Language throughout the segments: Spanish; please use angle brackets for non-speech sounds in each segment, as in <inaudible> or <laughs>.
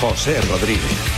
José Rodríguez.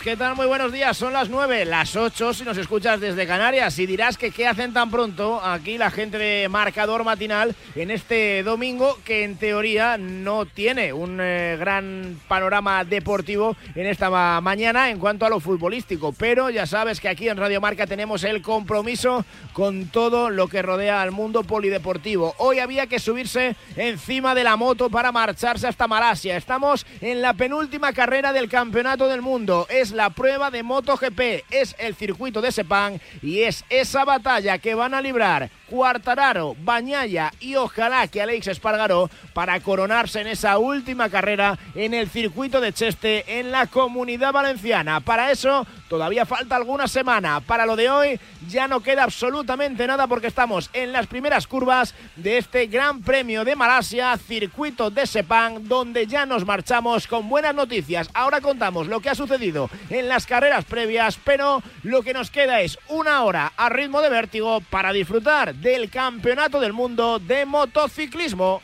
¿Qué tal? Muy buenos días. Son las 9, las 8 si nos escuchas desde Canarias y dirás que qué hacen tan pronto aquí la gente de marcador matinal en este domingo que en teoría no tiene un eh, gran panorama deportivo en esta mañana en cuanto a lo futbolístico, pero ya sabes que aquí en Radio Marca tenemos el compromiso con todo lo que rodea al mundo polideportivo. Hoy había que subirse encima de la moto para marcharse hasta Malasia. Estamos en la penúltima carrera del Campeonato del Mundo la prueba de MotoGP, es el circuito de Sepang y es esa batalla que van a librar Cuartararo, Bañaya y ojalá que Alex Espargaró para coronarse en esa última carrera en el circuito de Cheste en la comunidad valenciana. Para eso todavía falta alguna semana. Para lo de hoy ya no queda absolutamente nada porque estamos en las primeras curvas de este Gran Premio de Malasia, circuito de Sepang, donde ya nos marchamos con buenas noticias. Ahora contamos lo que ha sucedido en las carreras previas, pero lo que nos queda es una hora a ritmo de vértigo para disfrutar del Campeonato del Mundo de Motociclismo.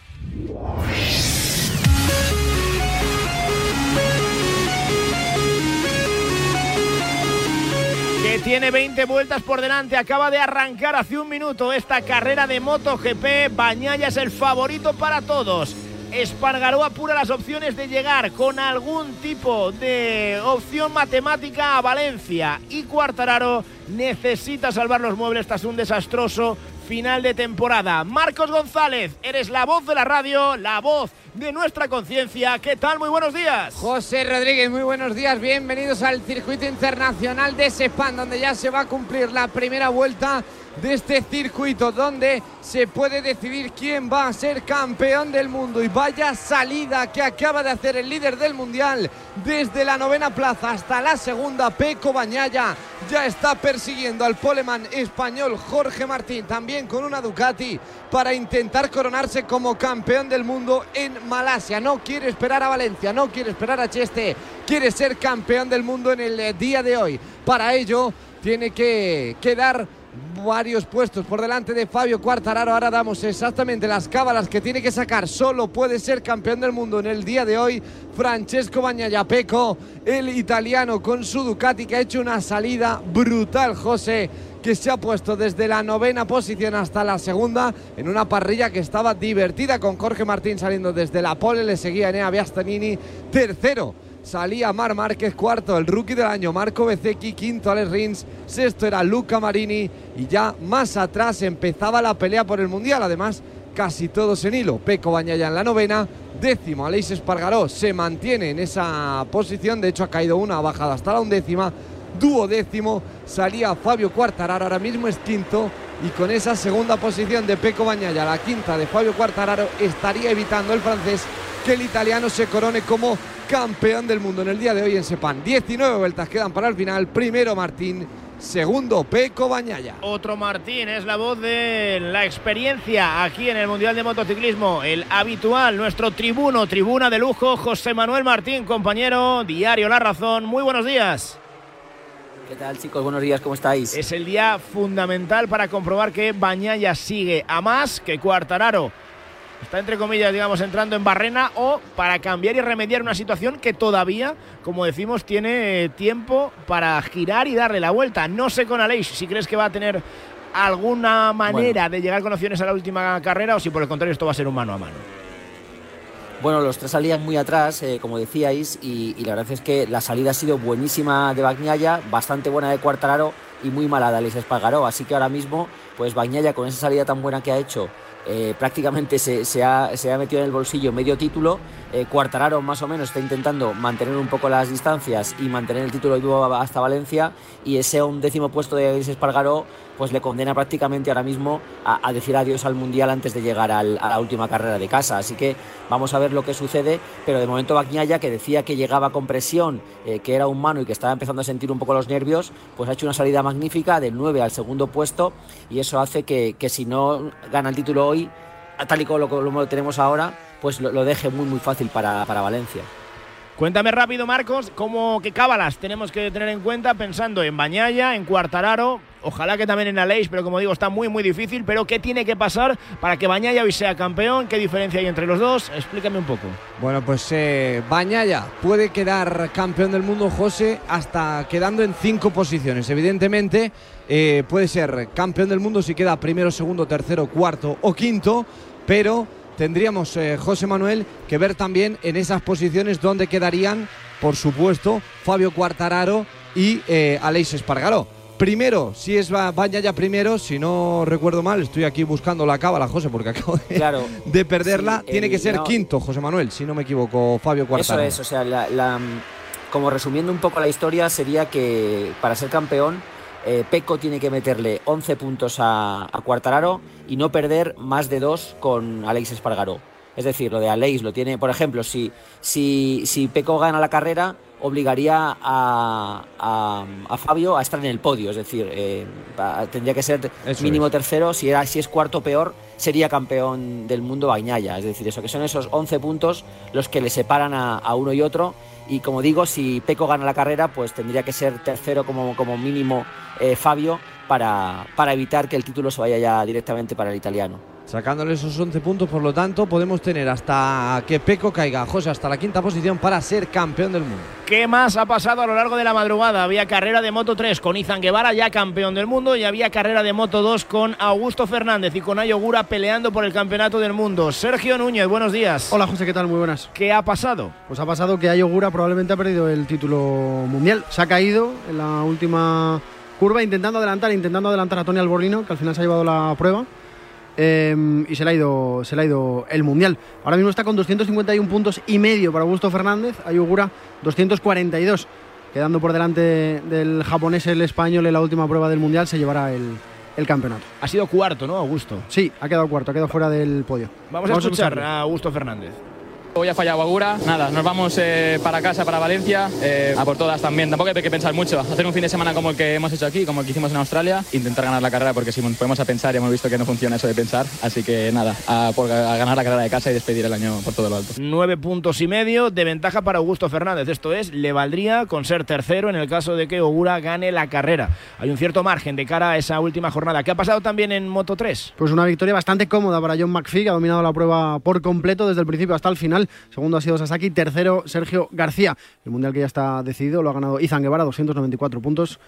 que tiene 20 vueltas por delante. Acaba de arrancar hace un minuto esta carrera de MotoGP. Bañaya es el favorito para todos. Espargaró apura las opciones de llegar con algún tipo de opción matemática a Valencia. Y Cuartararo necesita salvar los muebles tras un desastroso final de temporada. Marcos González, eres la voz de la radio, la voz de nuestra conciencia. ¿Qué tal? Muy buenos días. José Rodríguez, muy buenos días. Bienvenidos al circuito internacional de Sepan, donde ya se va a cumplir la primera vuelta de este circuito donde se puede decidir quién va a ser campeón del mundo. Y vaya salida que acaba de hacer el líder del mundial desde la novena plaza hasta la segunda. Peco Bañaya ya está persiguiendo al poleman español Jorge Martín, también con una Ducati, para intentar coronarse como campeón del mundo en Malasia. No quiere esperar a Valencia, no quiere esperar a Cheste, quiere ser campeón del mundo en el día de hoy. Para ello tiene que quedar varios puestos por delante de Fabio Quartararo. Ahora damos exactamente las cábalas que tiene que sacar. Solo puede ser campeón del mundo en el día de hoy. Francesco Bagnagliapeco, el italiano con su Ducati que ha hecho una salida brutal, José que se ha puesto desde la novena posición hasta la segunda en una parrilla que estaba divertida con Jorge Martín saliendo desde la pole, le seguía Enea Biastanini tercero salía Mar Márquez, cuarto el rookie del año Marco Bezzecchi, quinto Alex Rins, sexto era Luca Marini y ya más atrás empezaba la pelea por el Mundial, además casi todos en hilo, Peco Bañaya en la novena, décimo Aleix Espargaró se mantiene en esa posición, de hecho ha caído una, ha bajado hasta la undécima, duodécimo salía Fabio Quartararo, ahora mismo es quinto y con esa segunda posición de Peco Bañaya, la quinta de Fabio Quartararo, estaría evitando el francés que el italiano se corone como campeón del mundo en el día de hoy en Sepan. 19 vueltas quedan para el final. Primero Martín, segundo Peco Bañaya. Otro Martín es la voz de la experiencia aquí en el Mundial de Motociclismo. El habitual, nuestro tribuno, tribuna de lujo, José Manuel Martín, compañero, Diario La Razón. Muy buenos días. ¿Qué tal chicos? Buenos días, ¿cómo estáis? Es el día fundamental para comprobar que Bañaya sigue a más que Cuartararo está entre comillas, digamos, entrando en barrena o para cambiar y remediar una situación que todavía, como decimos, tiene tiempo para girar y darle la vuelta. No sé con Aleix si crees que va a tener alguna manera de llegar con opciones a la última carrera o si por el contrario esto va a ser un mano a mano. Bueno, los tres salían muy atrás, eh, como decíais, y, la verdad es que la salida ha sido buenísima de Bagnaia, bastante buena de Cuartararo y muy mala de Alex Espargaró. Así que ahora mismo, pues Bagnaia con esa salida tan buena que ha hecho eh, prácticamente se, ha, metido en el bolsillo medio título. Eh, Cuartararo más o menos está intentando mantener un poco las distancias y mantener el título vivo hasta Valencia y ese undécimo puesto de Espargaró pues le condena prácticamente ahora mismo a, decir adiós al Mundial antes de llegar a la última carrera de casa. Así que vamos a ver lo que sucede, pero de momento Bagnaia, que decía que llegaba con presión, eh, que era humano y que estaba empezando a sentir un poco los nervios, pues ha hecho una salida magnífica del 9 al segundo puesto y eso hace que, si no gana el título hoy, tal y como lo, tenemos ahora, pues lo, deje muy muy fácil para, para Valencia. Cuéntame rápido, Marcos, cómo qué cábalas tenemos que tener en cuenta pensando en Bañaya, en Cuartararo, ojalá que también en Aleix, pero como digo, está muy muy difícil, pero ¿qué tiene que pasar para que Bañaya hoy sea campeón? ¿Qué diferencia hay entre los dos? Explícame un poco. Bueno, pues eh, Bañaya puede quedar campeón del mundo, José, hasta quedando en cinco posiciones. Evidentemente, eh, puede ser campeón del mundo si queda primero, segundo, tercero, cuarto o quinto, pero tendríamos, eh, José Manuel, que ver también en esas posiciones donde quedarían, por supuesto, Fabio Cuartararo y eh, Aleix Espargaró. Primero, si es ya primero, si no recuerdo mal, estoy aquí buscando la cábala, José, porque acabo de, <laughs> perderla. Tiene que ser quinto, José Manuel, si no me equivoco, Fabio Cuartararo. Eso es, o sea, como resumiendo un poco la historia, sería que para ser campeón eh, Peco tiene que meterle 11 puntos a, Cuartararo y no perder más de dos con Alex Espargaró. Es decir, lo de Alex lo tiene, por ejemplo, si, si, si Peco gana la carrera, obligaría a, Fabio a estar en el podio, es decir, eh, tendría que ser mínimo tercero, si, era, si es cuarto peor, sería campeón del mundo Bañaya, es decir, eso que son esos 11 puntos los que le separan a uno y otro. Y como digo, si Peco gana la carrera, pues tendría que ser tercero como, como mínimo eh, Fabio para, para evitar que el título se vaya ya directamente para el italiano. Sacándole esos 11 puntos, por lo tanto, podemos tener hasta que Peco caiga, José, hasta la quinta posición para ser campeón del mundo. ¿Qué más ha pasado a lo largo de la madrugada? Había carrera de Moto 3 con Izan Guevara, ya campeón del mundo, y había carrera de Moto 2 con Augusto Fernández y con Ayogura peleando por el campeonato del mundo. Sergio Núñez, buenos días. Hola José, ¿qué tal? Muy buenas. ¿Qué ha pasado? Pues ha pasado que Ayogura probablemente ha perdido el título mundial. Se ha caído en la última curva intentando adelantar, intentando adelantar a Tony Alborino, que al final se ha llevado la prueba Em, y se le, ha ido, se le ha ido el Mundial. Ahora mismo está con 251 puntos y medio para Augusto Fernández, Ayugura 242. Quedando por delante del japonés, el español en la última prueba del Mundial, se llevará el, campeonato. Ha sido cuarto, ¿no, Augusto? Sí, ha quedado cuarto, ha quedado fuera del podio. Vamos, a escuchar a Augusto Fernández. Hoy ha fallado Agura, nada, nos vamos eh, para casa, para Valencia, eh, a por todas también. Tampoco hay que pensar mucho. Hacer un fin de semana como el que hemos hecho aquí, como el que hicimos en Australia, intentar ganar la carrera, porque si nos ponemos a pensar, ya hemos visto que no funciona eso de pensar. Así que nada, a, ganar la carrera de casa y despedir el año por todo lo alto. Nueve puntos y medio de ventaja para Augusto Fernández. Esto es, le valdría con ser tercero en el caso de que Ogura gane la carrera. Hay un cierto margen de cara a esa última jornada. ¿Qué ha pasado también en Moto 3? Pues una victoria bastante cómoda para John McPhee, que ha dominado la prueba por completo desde el principio hasta el final. Segundo ha sido Sasaki, tercero Sergio García. El mundial que ya está decidido lo ha ganado Izan Guevara, 294 puntos.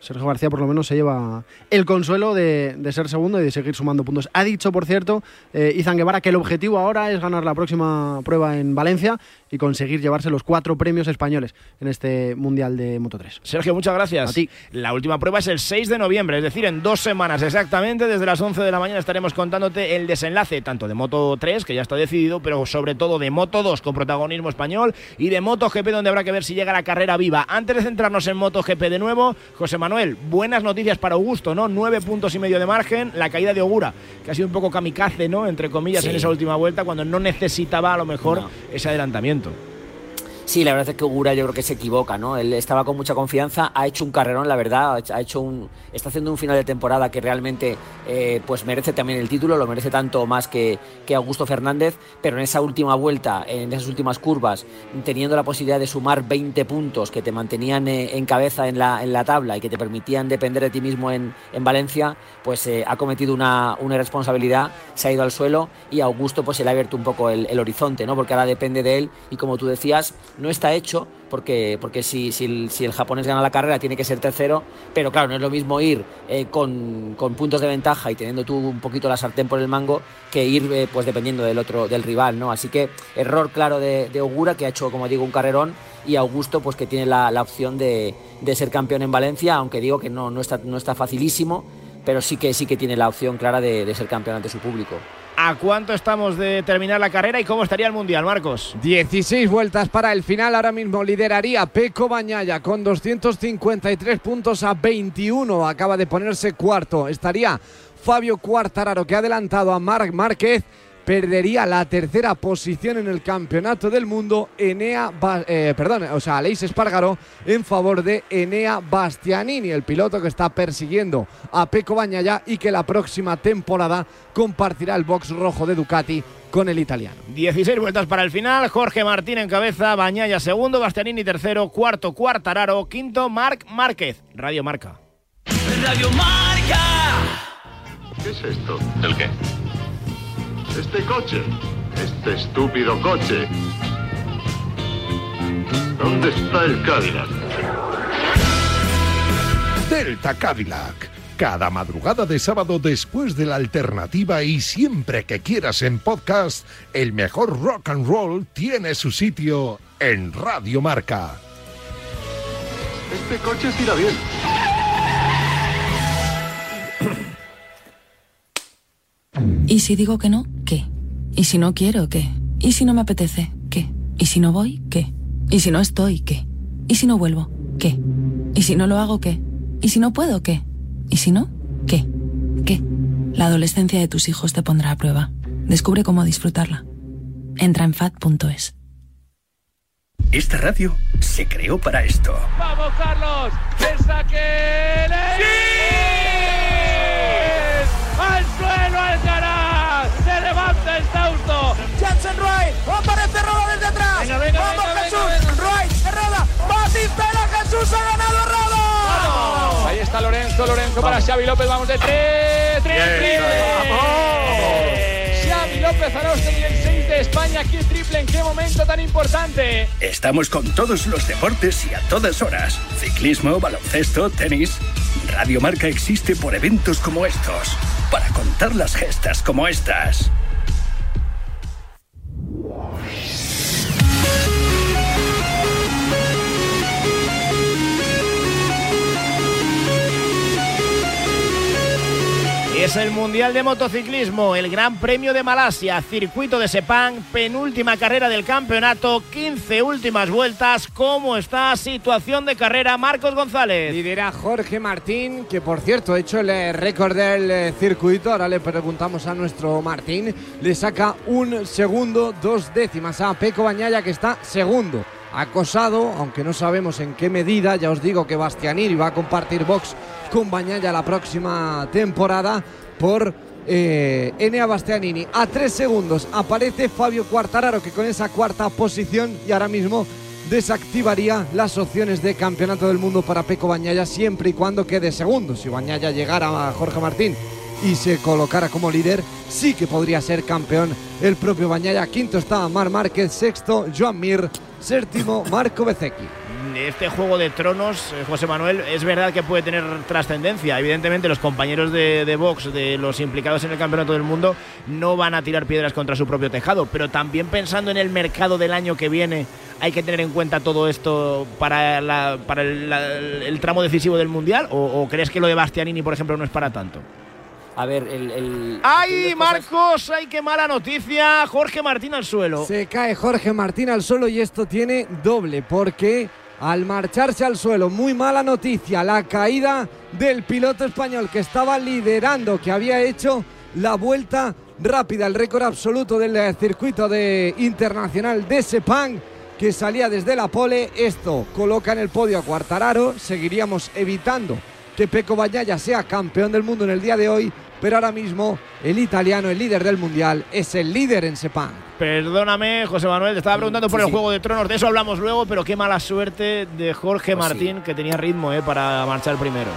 Sergio García por lo menos se lleva el consuelo de, ser segundo y de seguir sumando puntos. Ha dicho, por cierto, eh, Izan Guevara que el objetivo ahora es ganar la próxima prueba en Valencia y conseguir llevarse los cuatro premios españoles en este Mundial de Moto 3. Sergio, muchas gracias. A ti. La última prueba es el 6 de noviembre, es decir, en dos semanas exactamente, desde las 11 de la mañana estaremos contándote el desenlace tanto de Moto 3, que ya está decidido, pero sobre todo de Moto 2 con protagonismo español y de Moto GP donde habrá que ver si llega la carrera viva. Antes de centrarnos en Moto GP de nuevo, José Manuel, buenas noticias para Augusto, ¿no? Nueve puntos y medio de margen, la caída de Ogura, que ha sido un poco kamikaze, ¿no? Entre comillas, en esa última vuelta, cuando no necesitaba a lo mejor ese adelantamiento. momento. Sí, la verdad es que Ugura yo creo que se equivoca, ¿no? Él estaba con mucha confianza, ha hecho un carrerón, la verdad, ha hecho un, está haciendo un final de temporada que realmente eh, pues merece también el título, lo merece tanto más que, que, Augusto Fernández, pero en esa última vuelta, en esas últimas curvas, teniendo la posibilidad de sumar 20 puntos que te mantenían eh, en cabeza en la, en la tabla y que te permitían depender de ti mismo en, en Valencia, pues eh, ha cometido una, una, irresponsabilidad, se ha ido al suelo y Augusto pues se le ha abierto un poco el, el horizonte, ¿no? Porque ahora depende de él y como tú decías, no está hecho porque, porque si, si, el, japonés gana la carrera tiene que ser tercero, pero claro, no es lo mismo ir eh, con, puntos de ventaja y teniendo tú un poquito la sartén por el mango que ir eh, pues dependiendo del otro del rival, ¿no? Así que error claro de, de, Ogura que ha hecho, como digo, un carrerón y Augusto pues que tiene la, opción de, ser campeón en Valencia, aunque digo que no, no, está, no está facilísimo, pero sí que, sí que tiene la opción clara de, de ser campeón ante su público. ¿A cuánto estamos de terminar la carrera y cómo estaría el Mundial, Marcos? 16 vueltas para el final. Ahora mismo lideraría Peco Bañaya con 253 puntos a 21. Acaba de ponerse cuarto. Estaría Fabio Cuartararo que ha adelantado a Marc Márquez perdería la tercera posición en el campeonato del mundo Enea, eh, perdón, o sea, Aleix Espargaro en favor de Enea Bastianini, el piloto que está persiguiendo a Peco Bañaya y que la próxima temporada compartirá el box rojo de Ducati con el italiano. 16 vueltas para el final, Jorge Martín en cabeza, Bañaya segundo, Bastianini tercero, cuarto Cuartararo, quinto Marc Márquez, Radio Marca. Radio Marca. ¿Qué es esto? ¿El qué? Este coche. Este estúpido coche. ¿Dónde está el Cadillac? Delta Cadillac. Cada madrugada de sábado después de la alternativa y siempre que quieras en podcast, el mejor rock and roll tiene su sitio en Radio Marca. Este coche irá bien. ¿Y si digo que no? ¿Y si no quiero? ¿Qué? ¿Y si no me apetece? ¿Qué? ¿Y si no voy? ¿Qué? ¿Y si no estoy? ¿Qué? ¿Y si no vuelvo? ¿Qué? ¿Y si no lo hago? ¿Qué? ¿Y si no puedo? ¿Qué? ¿Y si no? ¿Qué? ¿Qué? La adolescencia de tus hijos te pondrá a prueba. Descubre cómo disfrutarla. Entra en fat.es. Esta radio se creó para esto. ¡Vamos, Carlos! ¡El saque! ¡Al está Lorenzo, Lorenzo para Xavi López, vamos de tres, tres, triple. Xavi López Arostegui, el 6 de España, aquí triple, ¿en qué momento tan importante? Estamos con todos los deportes y a todas horas. Ciclismo, baloncesto, tenis. Radio Marca existe por eventos como estos. Para contar las gestas como estas. Es el Mundial de Motociclismo, el Gran Premio de Malasia, circuito de Sepang, penúltima carrera del campeonato, 15 últimas vueltas. ¿Cómo está situación de carrera Marcos González? Lidera Jorge Martín, que por cierto ha hecho el eh, récord del eh, circuito. Ahora le preguntamos a nuestro Martín. Le saca un segundo, dos décimas a Peco Bañaya, que está segundo. Acosado, aunque no sabemos en qué medida, ya os digo que Bastianini va a compartir box con Bañaya la próxima temporada por eh, Enea Bastianini. A tres segundos aparece Fabio Quartararo, que con esa cuarta posición y ahora mismo desactivaría las opciones de campeonato del mundo para Peco Bañaya siempre y cuando quede segundo. Si Bañaya llegara a Jorge Martín y se colocara como líder, sí que podría ser campeón el propio Bañaya. Quinto está Mar Márquez, sexto Joan Mir, séptimo Marco Bezzecchi. Este juego de tronos, eh, José Manuel, es verdad que puede tener trascendencia. Evidentemente, los compañeros de, de Vox, de los implicados en el Campeonato del Mundo, no van a tirar piedras contra su propio tejado. Pero también pensando en el mercado del año que viene, hay que tener en cuenta todo esto para, la- para el, la- el tramo decisivo del Mundial. ¿O, o crees que lo de Bastianini, por ejemplo, no es para tanto? A ver, el. el ¡Ay, Marcos! ¡Ay, qué mala noticia! Jorge Martín al suelo. Se cae Jorge Martín al suelo y esto tiene doble porque al marcharse al suelo, muy mala noticia, la caída del piloto español que estaba liderando, que había hecho la vuelta rápida, el récord absoluto del eh, circuito de internacional de Sepang que salía desde la pole. Esto coloca en el podio a Cuartararo. Seguiríamos evitando que Peco Bañaya sea campeón del mundo en el día de hoy, pero ahora mismo el italiano, el líder del mundial, es el líder en Sepang. Perdóname, José Manuel, te estaba preguntando por Sí, el sí. Juego de Tronos, de eso hablamos luego, pero qué mala suerte de Jorge Pues sí. Martín, que tenía ritmo eh, para marchar primero.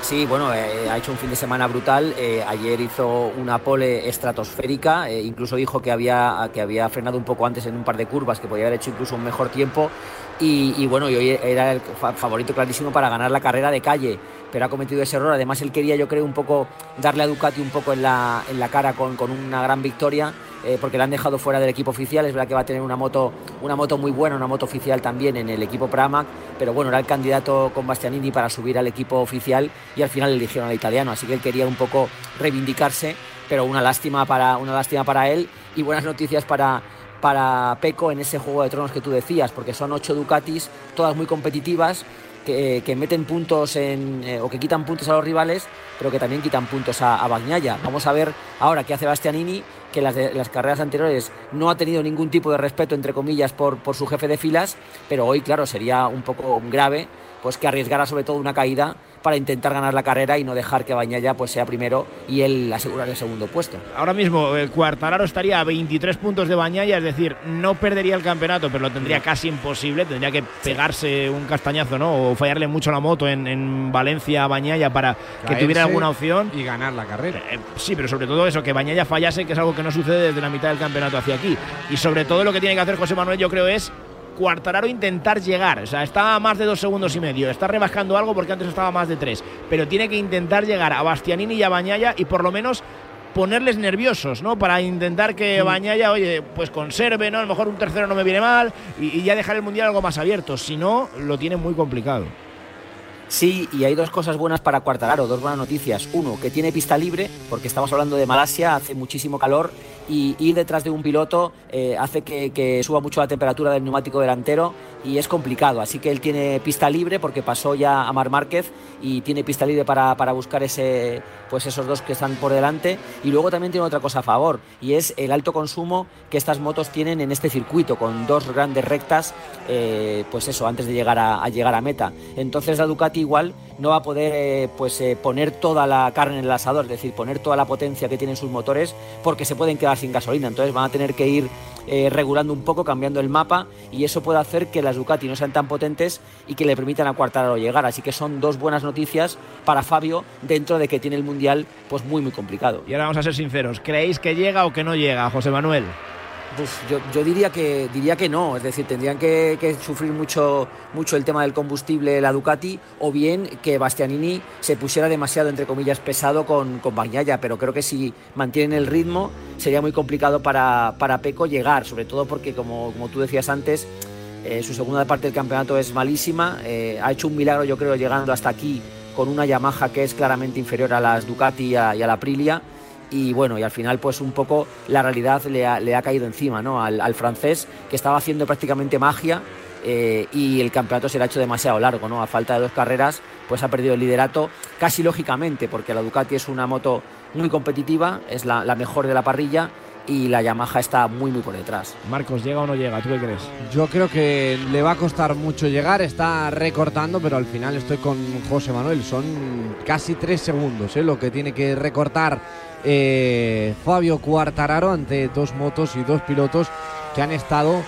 Sí, bueno, eh, ha hecho un fin de semana brutal. Eh, ayer hizo una pole estratosférica, eh, incluso dijo que había, que había frenado un poco antes en un par de curvas, que podía haber hecho incluso un mejor tiempo. Y, y bueno, y hoy era el fa- favorito clarísimo para ganar la carrera de calle, pero ha cometido ese error. Además, él quería, yo creo, un poco darle a Ducati un poco en la, en la cara con, con una gran victoria. eh, porque le han dejado fuera del equipo oficial. Es verdad que va a tener una moto, una moto muy buena, una moto oficial también en el equipo Pramac, pero bueno, era el candidato con Bastianini para subir al equipo oficial y al final eligieron al italiano, así que él quería un poco reivindicarse. pero una lástima para, una lástima para él y buenas noticias para, para Peco en ese juego de tronos que tú decías, porque son ocho Ducatis, todas muy competitivas, que, meten puntos en, eh, o que quitan puntos a los rivales, pero que también quitan puntos a, a Bagnaia. Vamos a ver ahora qué hace Bastianini, que las, las carreras anteriores no ha tenido ningún tipo de respeto, entre comillas, por, por su jefe de filas, pero hoy, claro, sería un poco grave pues que arriesgara sobre todo una caída para intentar ganar la carrera y no dejar que Bañaya pues sea primero y él asegurar el segundo puesto. Ahora mismo el Cuartararo estaría a 23 puntos de Bañaya, es decir, no perdería el campeonato, pero lo tendría casi imposible, tendría que pegarse un castañazo, ¿no? O fallarle mucho la moto en, Valencia a Bañaya para que tuviera alguna opción y ganar la carrera. Eh, sí, pero sobre todo eso, que Bañaya fallase, que es algo que no sucede desde la mitad del campeonato hacia aquí. Y sobre todo lo que tiene que hacer José Manuel, yo creo, es Cuartararo intentar llegar. O sea, está a más de dos segundos y medio. Está rebascando algo porque antes estaba más de tres. Pero tiene que intentar llegar a Bastianini y a Bañaya y por lo menos ponerles nerviosos, ¿no? Para intentar que Bañaya, oye, pues conserve, ¿no? A lo mejor un tercero no me viene mal y, y ya dejar el mundial algo más abierto. Si no, lo tiene muy complicado. Sí, y hay dos cosas buenas para Cuartararo, dos buenas noticias. Uno, que tiene pista libre, porque estamos hablando de Malasia, hace muchísimo calor y ir detrás de un piloto eh, hace que, suba mucho la temperatura del neumático delantero y es complicado. Así que él tiene pista libre porque pasó ya a Mar Márquez y tiene pista libre para, buscar ese, pues esos dos que están por delante. Y luego también tiene otra cosa a favor y es el alto consumo que estas motos tienen en este circuito con dos grandes rectas, eh, pues eso, antes de llegar a, llegar a meta. Entonces la Ducati igual no va a poder eh, pues poner toda la carne en el asador, es decir, poner toda la potencia que tienen sus motores porque se pueden quedar sin gasolina. Entonces van a tener que ir eh, regulando un poco, cambiando el mapa y eso puede hacer que las Ducati no sean tan potentes y que le permitan a Cuartararo llegar. Así que son dos buenas noticias para Fabio dentro de que tiene el Mundial pues muy muy complicado. Y ahora vamos a ser sinceros, ¿creéis que llega o que no llega, José Manuel? Yo, diría que diría que no, es decir, tendrían que, sufrir mucho, mucho el tema del combustible la Ducati, o bien que Bastianini se pusiera demasiado, entre comillas, pesado con, con pero creo que si mantienen el ritmo sería muy complicado para, para Peco llegar, sobre todo porque, como, como tú decías antes, eh, su segunda parte del campeonato es malísima, eh, ha hecho un milagro, yo creo, llegando hasta aquí con una Yamaha que es claramente inferior a las Ducati y a, y a la Aprilia y bueno, y al final pues un poco la realidad le ha, caído encima ¿no? al, francés que estaba haciendo prácticamente magia eh, y el campeonato se le ha hecho demasiado largo, ¿no? A falta de dos carreras, pues ha perdido el liderato casi lógicamente, porque la Ducati es una moto muy competitiva, es la, la mejor de la parrilla y la Yamaha está muy muy por detrás. Marcos, ¿llega o no llega? ¿Tú qué crees? Yo creo que le va a costar mucho llegar, está recortando, pero al final estoy con José Manuel, son casi tres segundos ¿eh? lo que tiene que recortar eh, Fabio Cuartararo ante dos motos y dos pilotos que han estado,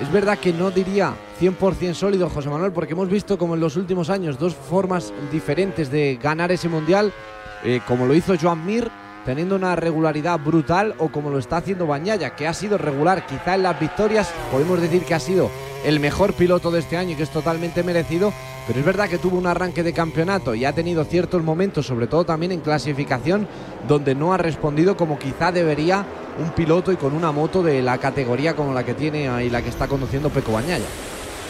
es verdad que no diría 100% sólido José Manuel, porque hemos visto como en los últimos años dos formas diferentes de ganar ese mundial, eh, como lo hizo Joan Mir teniendo una regularidad brutal o como lo está haciendo Bañaya, que ha sido regular quizá en las victorias, podemos decir que ha sido el mejor piloto de este año y que es totalmente merecido, pero es verdad que tuvo un arranque de campeonato y ha tenido ciertos momentos, sobre todo también en clasificación, donde no ha respondido como quizá debería un piloto y con una moto de la categoría como la que tiene y la que está conduciendo Peco Bañaya.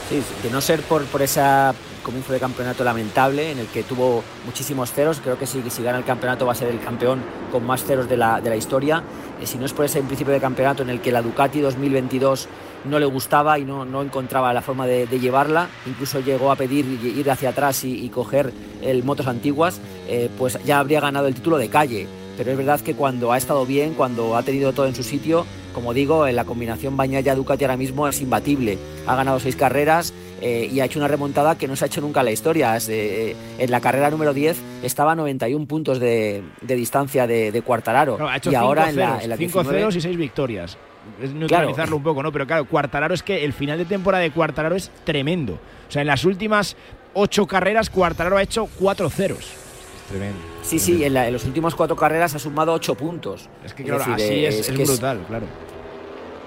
Sí, de no ser por, por esa comienzo de campeonato lamentable en el que tuvo muchísimos ceros. Creo que si, si gana el campeonato va a ser el campeón con más ceros de la, de la historia. Eh, si no es por ese principio de campeonato en el que la Ducati 2022 no le gustaba y no, no encontraba la forma de, llevarla, incluso llegó a pedir ir hacia atrás y, coger el motos antiguas, eh, pues ya habría ganado el título de calle. Pero es verdad que cuando ha estado bien, cuando ha tenido todo en su sitio, como digo, en la combinación Bañaya-Ducati ahora mismo es imbatible. Ha ganado seis carreras, eh, y ha hecho una remontada que no se ha hecho nunca en la historia. Eh, en la carrera número 10 estaba a 91 puntos de, distancia de, de Cuartararo. y ahora en la, en la 5 ceros y 6 victorias. Es neutralizarlo un poco, ¿no? Pero claro, Cuartararo es que el final de temporada de Cuartararo es tremendo. O sea, en las últimas 8 carreras Cuartararo ha hecho 4 ceros. Tremendo. Sí, sí, en, en, los últimos cuatro carreras ha sumado 8 puntos. Es que claro, así es, es, brutal, claro.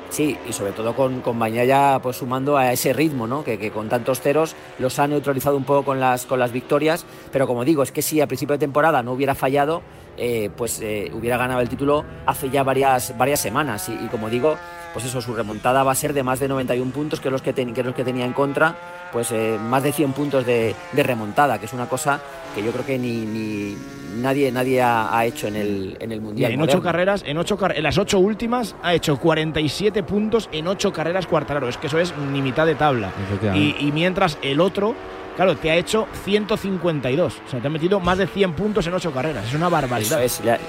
Sí, y sobre todo con, con Bañaya pues sumando a ese ritmo, ¿no? Que, con tantos ceros los ha neutralizado un poco con las, con las victorias, pero como digo, es que si a principio de temporada no hubiera fallado, eh, pues eh, hubiera ganado el título hace ya varias, varias semanas. Y, como digo, pues eso, su remontada va a ser de más de 91 puntos, que es los que, que, es los que tenía en contra, pues eh, más de 100 puntos de, de, remontada, que es una cosa que yo creo que ni, ni nadie, nadie ha, ha, hecho en el, en el Mundial. Y en ocho carreras, en, ocho, en las ocho últimas ha hecho 47 puntos en ocho carreras Cuartararo, es que eso es ni mitad de tabla. Y, y mientras el otro claro, te ha hecho 152. O sea, te ha metido más de 100 puntos en 8 carreras. Es una barbaridad. Eso es,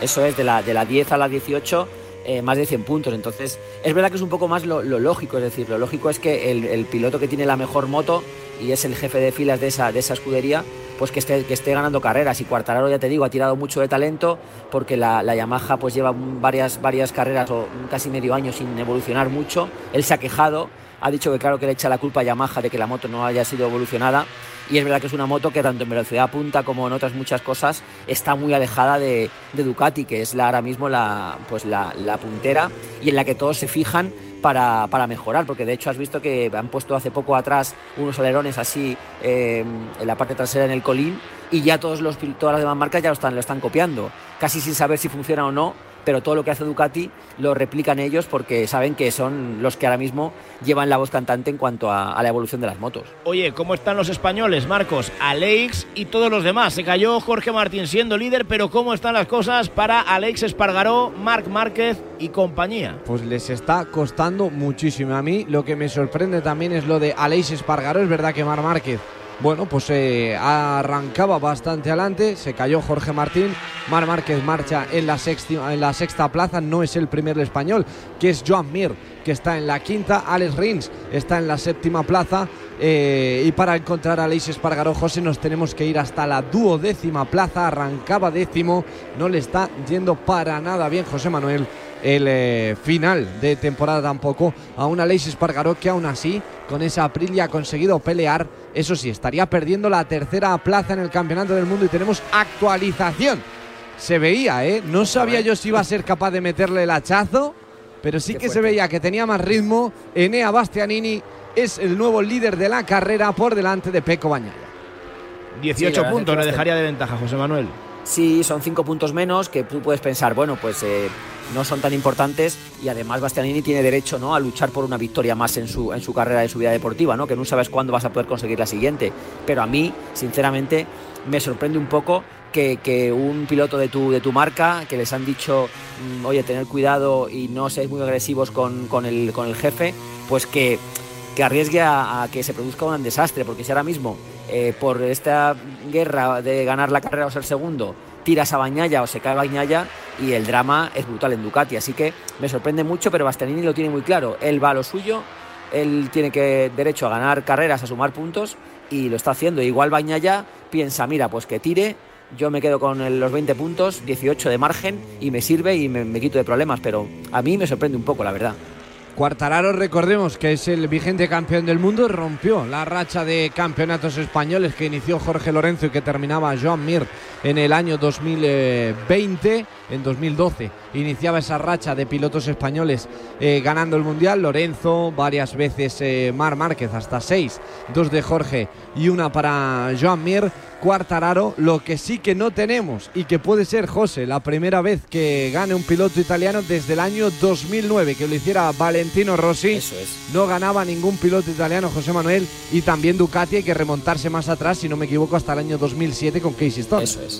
eso es de, la, de la 10 a la 18. Eh, más de 100 puntos. Entonces, es verdad que es un poco más lo, lógico, es decir, lo lógico es que el, el, piloto que tiene la mejor moto y es el jefe de filas de esa, de esa escudería, pues que esté, que esté ganando carreras. Y Cuartararo, ya te digo, ha tirado mucho de talento porque la, la, Yamaha pues lleva varias, varias carreras o casi medio año sin evolucionar mucho. Él se ha quejado ha dicho que claro que le echa la culpa a Yamaha de que la moto no haya sido evolucionada. Y es verdad que es una moto que tanto en velocidad punta como en otras muchas cosas está muy alejada de, Ducati, que es la, ahora mismo la, pues la, la, puntera y en la que todos se fijan para, para, mejorar, porque de hecho has visto que han puesto hace poco atrás unos alerones así eh, en la parte trasera en el colín y ya todos los, todas las demás marcas ya lo están, lo están copiando, casi sin saber si funciona o no, pero todo lo que hace Ducati lo replican ellos porque saben que son los que ahora mismo llevan la voz cantante en cuanto a, a la evolución de las motos. Oye, ¿cómo están los españoles, Marcos? Alex y todos los demás. Se cayó Jorge Martín siendo líder, pero ¿cómo están las cosas para Alex Espargaró, Marc Márquez y compañía? Pues les está costando muchísimo. A mí lo que me sorprende también es lo de Alex Espargaró. Es verdad que Marc Márquez bueno, pues eh, arrancaba bastante adelante, se cayó Jorge Martín, Mar Márquez marcha en la, sexta, en la sexta plaza, no es el primer español, que es Joan Mir, que está en la quinta, Alex Rins está en la séptima plaza, eh, y para encontrar a Aleix Espargaró José nos tenemos que ir hasta la duodécima plaza, arrancaba décimo, no le está yendo para nada bien José Manuel el eh, final de temporada tampoco a una Aleix Espargaró que aún así con esa Aprilia ha conseguido pelear eso sí, estaría perdiendo la tercera plaza en el Campeonato del Mundo y tenemos actualización. Se veía, ¿eh? No sabía yo si iba a ser capaz de meterle el hachazo, pero sí que se veía que tenía más ritmo. Enea Bastianini es el nuevo líder de la carrera por delante de Peco Bañaya. 18 sí, puntos le dejaría de ventaja, José Manuel. Sí, son 5 puntos menos que tú puedes pensar, bueno, pues eh, no son tan importantes y además Bastianini tiene derecho ¿no? a luchar por una victoria más en su, en su carrera de su vida deportiva, ¿no? que no sabes cuándo vas a poder conseguir la siguiente. Pero a mí, sinceramente, me sorprende un poco que, que, un piloto de tu, de tu marca, que les han dicho, mmm, oye, tener cuidado y no seáis muy agresivos con, con, el, con el jefe, pues que, que arriesgue a, a, que se produzca un desastre, porque si ahora mismo, eh, por esta guerra de ganar la carrera o ser segundo, tiras a Bañaya o se cae Bañaya y el drama es brutal en Ducati. Así que me sorprende mucho, pero Bastianini lo tiene muy claro. Él va a lo suyo, él tiene que derecho a ganar carreras, a sumar puntos y lo está haciendo. Igual Bañaya piensa, mira, pues que tire, yo me quedo con los 20 puntos, 18 de margen y me sirve y me, me quito de problemas, pero a mí me sorprende un poco, la verdad. Cuartararo, recordemos que es el vigente campeón del mundo, rompió la racha de campeonatos españoles que inició Jorge Lorenzo y que terminaba Joan Mir en el año 2020, en 2012 iniciaba esa racha de pilotos españoles eh, ganando el Mundial, Lorenzo, varias veces eh, Mar Márquez, hasta seis, dos de Jorge y una para Joan Mir, Cuartararo, lo que sí que no tenemos y que puede ser José la primera vez que gane un piloto italiano desde el año 2009, que lo hiciera Valentino Rossi, Eso es. no ganaba ningún piloto italiano José Manuel y también Ducati hay que remontarse más atrás, si no me equivoco, hasta el año 2007 con Casey Stone. Eso es.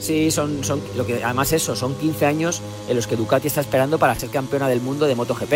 Sí, son, son lo que además eso, son 15 años en los que Ducati está esperando para ser campeona del mundo de MotoGP.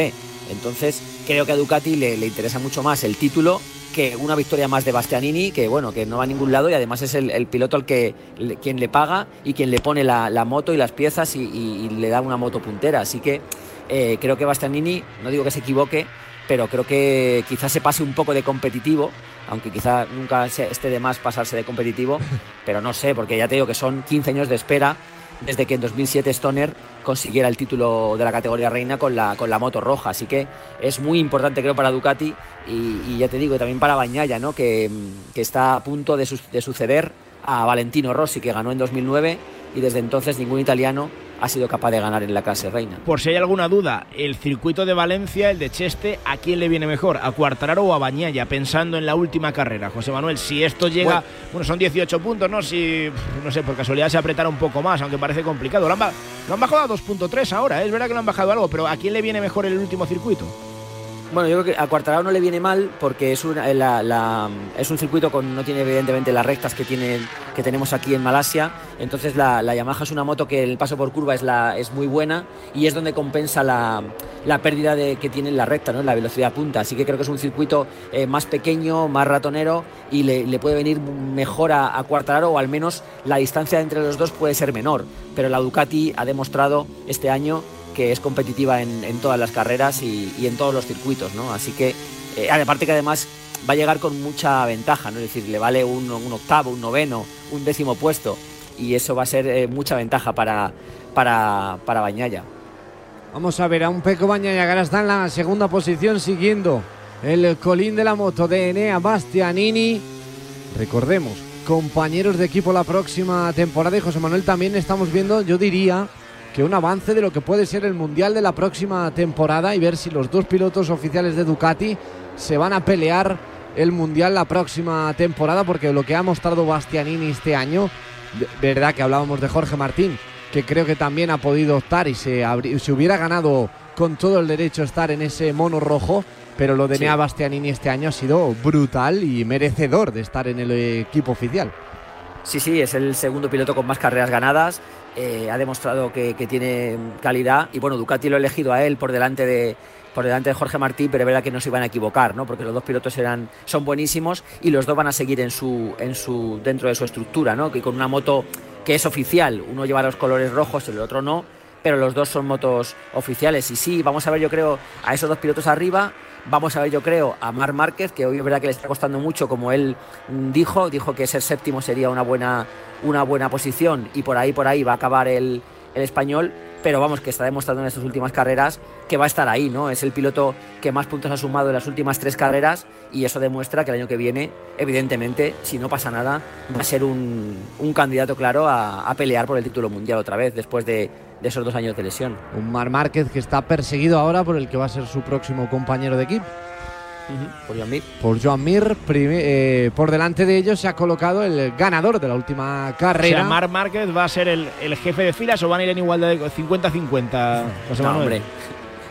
Entonces, creo que a Ducati le, le interesa mucho más el título que una victoria más de Bastianini, que bueno, que no va a ningún lado y además es el, el piloto al que le, quien le paga y quien le pone la, la moto y las piezas y, y, y, le da una moto puntera. Así que eh, creo que Bastianini, no digo que se equivoque, pero creo que quizás se pase un poco de competitivo, aunque quizá nunca esté de más pasarse de competitivo, <laughs> pero no sé, porque ya te digo que son 15 años de espera desde que en 2007 Stoner consiguiera el título de la categoría reina con la, con la moto roja. Así que es muy importante, creo, para Ducati y, ya te digo, también para Bañaya, ¿no? que, que está a punto de suceder a Valentino Rossi, que ganó en 2009, y desde entonces ningún italiano ha sido capaz de ganar en la clase reina. Por si hay alguna duda, el circuito de Valencia, el de Cheste, ¿a quién le viene mejor? ¿A Cuartararo o a Bañaya? Pensando en la última carrera, José Manuel, si esto llega, bueno, son 18 puntos, ¿no? Si, no sé, por casualidad se apretara un poco más, aunque parece complicado. Lo han, lo han bajado a 2.3 ahora, ¿eh? es verdad que lo han bajado algo, pero ¿a quién le viene mejor el último circuito? Bueno, yo creo que a Cuartararo no le viene mal porque es, una, la, es un circuito con no tiene evidentemente las rectas que tiene que tenemos aquí en Malasia. Entonces la, Yamaha es una moto que el paso por curva es, la, es muy buena y es donde compensa la, pérdida de, que tiene en la recta, ¿no? la velocidad punta. Así que creo que es un circuito eh, más pequeño, más ratonero y le, puede venir mejor a, a o al menos la distancia entre los dos puede ser menor. Pero la Ducati ha demostrado este año que es competitiva en, todas las carreras y, en todos los circuitos, ¿no? Así que, eh, aparte que además va a llegar con mucha ventaja, ¿no? Es decir, le vale un, octavo, un noveno, un décimo puesto y eso va a ser eh, mucha ventaja para, para, para Bañaya. Vamos a ver a un Peco Bañaya que ahora está en la segunda posición siguiendo el colín de la moto de Enea Bastianini. Recordemos, compañeros de equipo la próxima temporada y José Manuel también estamos viendo, yo diría, que un avance de lo que puede ser el Mundial de la próxima temporada y ver si los dos pilotos oficiales de Ducati se van a pelear el Mundial la próxima temporada, porque lo que ha mostrado Bastianini este año, verdad que hablábamos de Jorge Martín, que creo que también ha podido optar y se, se hubiera ganado con todo el derecho a estar en ese mono rojo, pero lo de Nea Bastianini este año ha sido brutal y merecedor de estar en el equipo oficial. Sí, sí, es el segundo piloto con más carreras ganadas. Eh, ha demostrado que, tiene calidad y bueno, Ducati lo ha elegido a él por delante de por delante de Jorge Martín, pero es verdad que no se iban a equivocar, ¿no? Porque los dos pilotos eran, son buenísimos y los dos van a seguir en su, en su, dentro de su estructura, ¿no? Que con una moto que es oficial, uno lleva los colores rojos, el otro no, pero los dos son motos oficiales. Y sí, vamos a ver, yo creo, a esos dos pilotos arriba. Vamos a ver, yo creo, a Mar Márquez, que hoy es verdad que le está costando mucho, como él dijo, dijo que ser séptimo sería una buena, una buena posición y por ahí, por ahí va a acabar el, español, pero vamos, que está demostrando en estas últimas carreras que va a estar ahí, ¿no? Es el piloto que más puntos ha sumado en las últimas tres carreras y eso demuestra que el año que viene, evidentemente, si no pasa nada, va a ser un, candidato claro a, pelear por el título mundial otra vez, después de, esos dos años de lesión. Un Mar Márquez que está perseguido ahora por el que va a ser su próximo compañero de equipo. Por Joan Mir. Por Joan Mir. Eh, por delante de ellos se ha colocado el ganador de la última carrera. O sea, Marc Márquez va a ser el, jefe de filas o van a ir en igualdad de 50-50, José no, Hombre.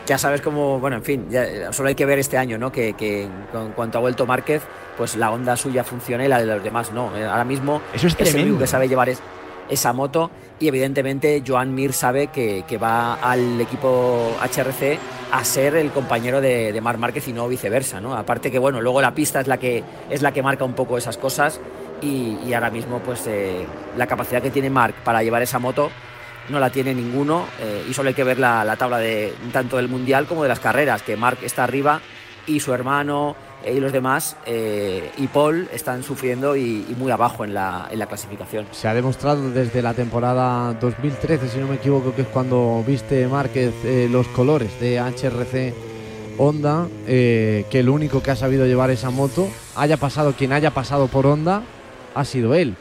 Ya sabes cómo, bueno, en fin, solo hay que ver este año, ¿no? Que, que en cuanto ha vuelto Márquez, pues la onda suya funciona y la de los demás no. Eh, ahora mismo Eso es, es el único que sabe llevar esa moto y evidentemente Joan Mir sabe que, va al equipo HRC a ser el compañero de, de Marc Márquez y no viceversa, ¿no? Aparte que, bueno, luego la pista es la que, es la que marca un poco esas cosas y, ahora mismo, pues, eh, la capacidad que tiene Marc para llevar esa moto no la tiene ninguno eh, y solo hay que ver la, la, tabla de tanto del Mundial como de las carreras, que Marc está arriba y su hermano y los demás eh, y Paul están sufriendo y, muy abajo en la, en la, clasificación. Se ha demostrado desde la temporada 2013, si no me equivoco, que es cuando viste Márquez eh, los colores de HRC Honda, eh, que el único que ha sabido llevar esa moto, haya pasado quien haya pasado por Honda, ha sido él.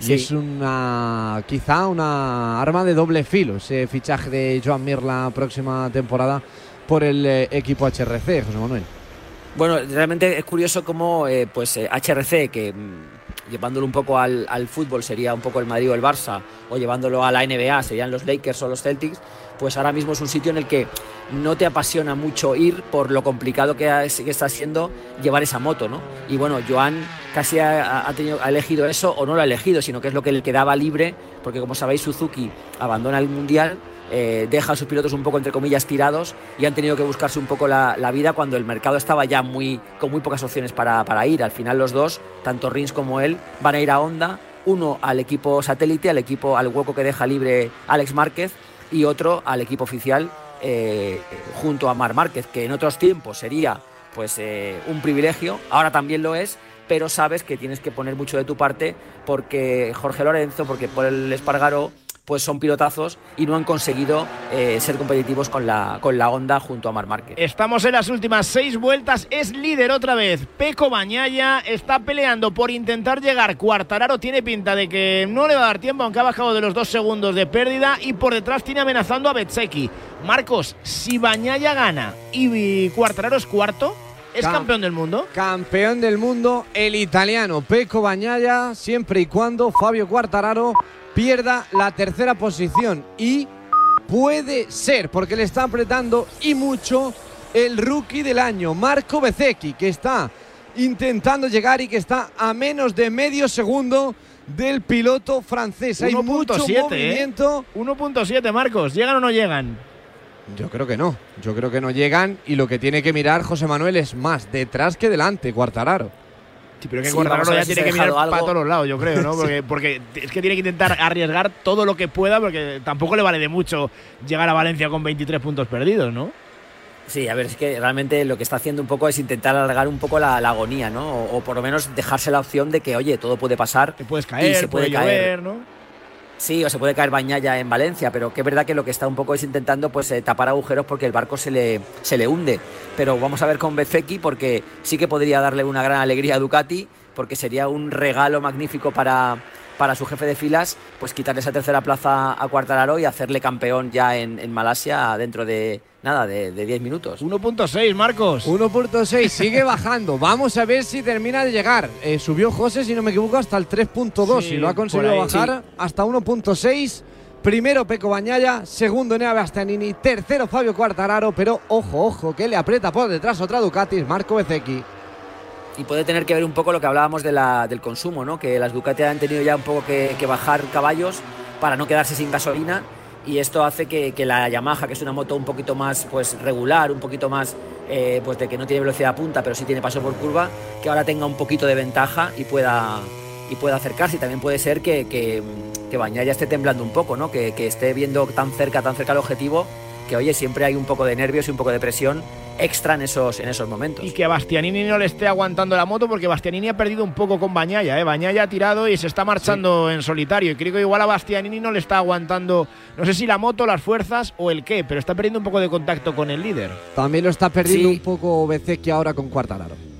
Y es una quizá una arma de doble filo ese fichaje de Joan Mir la próxima temporada por el equipo HRC, José Manuel. Bueno, realmente es curioso cómo eh, pues HRC, eh, que mm, llevándolo un poco al, fútbol sería un poco el Madrid o el Barça, o llevándolo a la NBA serían los Lakers o los Celtics, pues ahora mismo es un sitio en el que no te apasiona mucho ir por lo complicado que, está siendo llevar esa moto, ¿no? Y bueno, Joan casi ha, tenido, ha elegido eso, o no lo ha elegido, sino que es lo que le quedaba libre, porque como sabéis, Suzuki abandona el Mundial eh, deja a sus pilotos un poco, entre comillas, tirados y han tenido que buscarse un poco la, vida cuando el mercado estaba ya muy, con muy pocas opciones para, ir. Al final los dos, tanto Rins como él, van a ir a Honda, uno al equipo satélite, al equipo, al hueco que deja libre Alex Márquez y otro al equipo oficial eh, junto a Mar Márquez, que en otros tiempos sería pues eh, un privilegio, ahora también lo es, pero sabes que tienes que poner mucho de tu parte porque Jorge Lorenzo, porque por el Espargaro pues son pilotazos y no han conseguido eh, ser competitivos con la, con la Honda junto a Mar Márquez. Estamos en las últimas seis vueltas, es líder otra vez. Peco Bañaya está peleando por intentar llegar. Cuartararo tiene pinta de que no le va a dar tiempo, aunque ha bajado de los dos segundos de pérdida. Y por detrás tiene amenazando a Betseki. Marcos, si Bañaya gana y Cuartararo es cuarto, ¿Es campeón del mundo? Campeón del mundo, el italiano Peco Bañaya, siempre y cuando Fabio Quartararo pierda la tercera posición. Y puede ser, porque le está apretando y mucho el rookie del año, Marco Bezzecchi, que está intentando llegar y que está a menos de medio segundo del piloto francés. Hay mucho ¿eh? movimiento. 1.7, Marcos. ¿Llegan o no llegan? Yo creo que no. Yo creo que no llegan y lo que tiene que mirar José Manuel es más detrás que delante, Cuartararo. Sí, pero que Cuartararo ya tiene que mirar para todos los lados, yo creo, ¿no? <laughs> Porque, porque, es que tiene que intentar arriesgar todo lo que pueda, porque tampoco le vale de mucho llegar a Valencia con 23 puntos perdidos, ¿no? Sí, a ver, es que realmente lo que está haciendo un poco es intentar alargar un poco la, agonía, ¿no? O, por lo menos dejarse la opción de que, oye, todo puede pasar. Te puedes caer, se puede, caer, ¿no? Sí, o se puede caer Bañaya en Valencia, pero que es verdad que lo que está un poco es intentando pues eh, tapar agujeros porque el barco se le, se le hunde. Pero vamos a ver con Bezeki porque sí que podría darle una gran alegría a Ducati, porque sería un regalo magnífico para, para su jefe de filas, pues quitarle esa tercera plaza a Cuartararo y hacerle campeón ya en, Malasia dentro de nada, de, 10 minutos. 1.6, Marcos. 1.6, sigue <laughs> bajando. Vamos a ver si termina de llegar. Eh, subió José, si no me equivoco, hasta el 3.2 y lo ha conseguido bajar hasta 1.6. Primero Peco Bañaya, segundo Nea Bastianini, tercero Fabio Cuartararo, pero ojo, ojo, que le aprieta por detrás otra Ducati, Marco Bezzecchi y puede tener que ver un poco lo que hablábamos de la, del consumo, ¿no? que las Ducati han tenido ya un poco que, bajar caballos para no quedarse sin gasolina y esto hace que, la Yamaha, que es una moto un poquito más pues, regular, un poquito más eh, pues de que no tiene velocidad punta, pero sí tiene paso por curva, que ahora tenga un poquito de ventaja y pueda, y pueda acercarse. Y también puede ser que, que, que Bañaya esté temblando un poco, ¿no? que, que esté viendo tan cerca, tan cerca el objetivo, que oye, siempre hay un poco de nervios y un poco de presión extra en esos, en esos momentos. Y que a Bastianini no le esté aguantando la moto porque Bastianini ha perdido un poco con Bañaya, ¿eh? Bañaya ha tirado y se está marchando en solitario. Y creo que igual a Bastianini no le está aguantando, no sé si la moto, las fuerzas o el qué, pero está perdiendo un poco de contacto con el líder. También lo está perdiendo un poco Bezzecchi ahora con Cuartararo.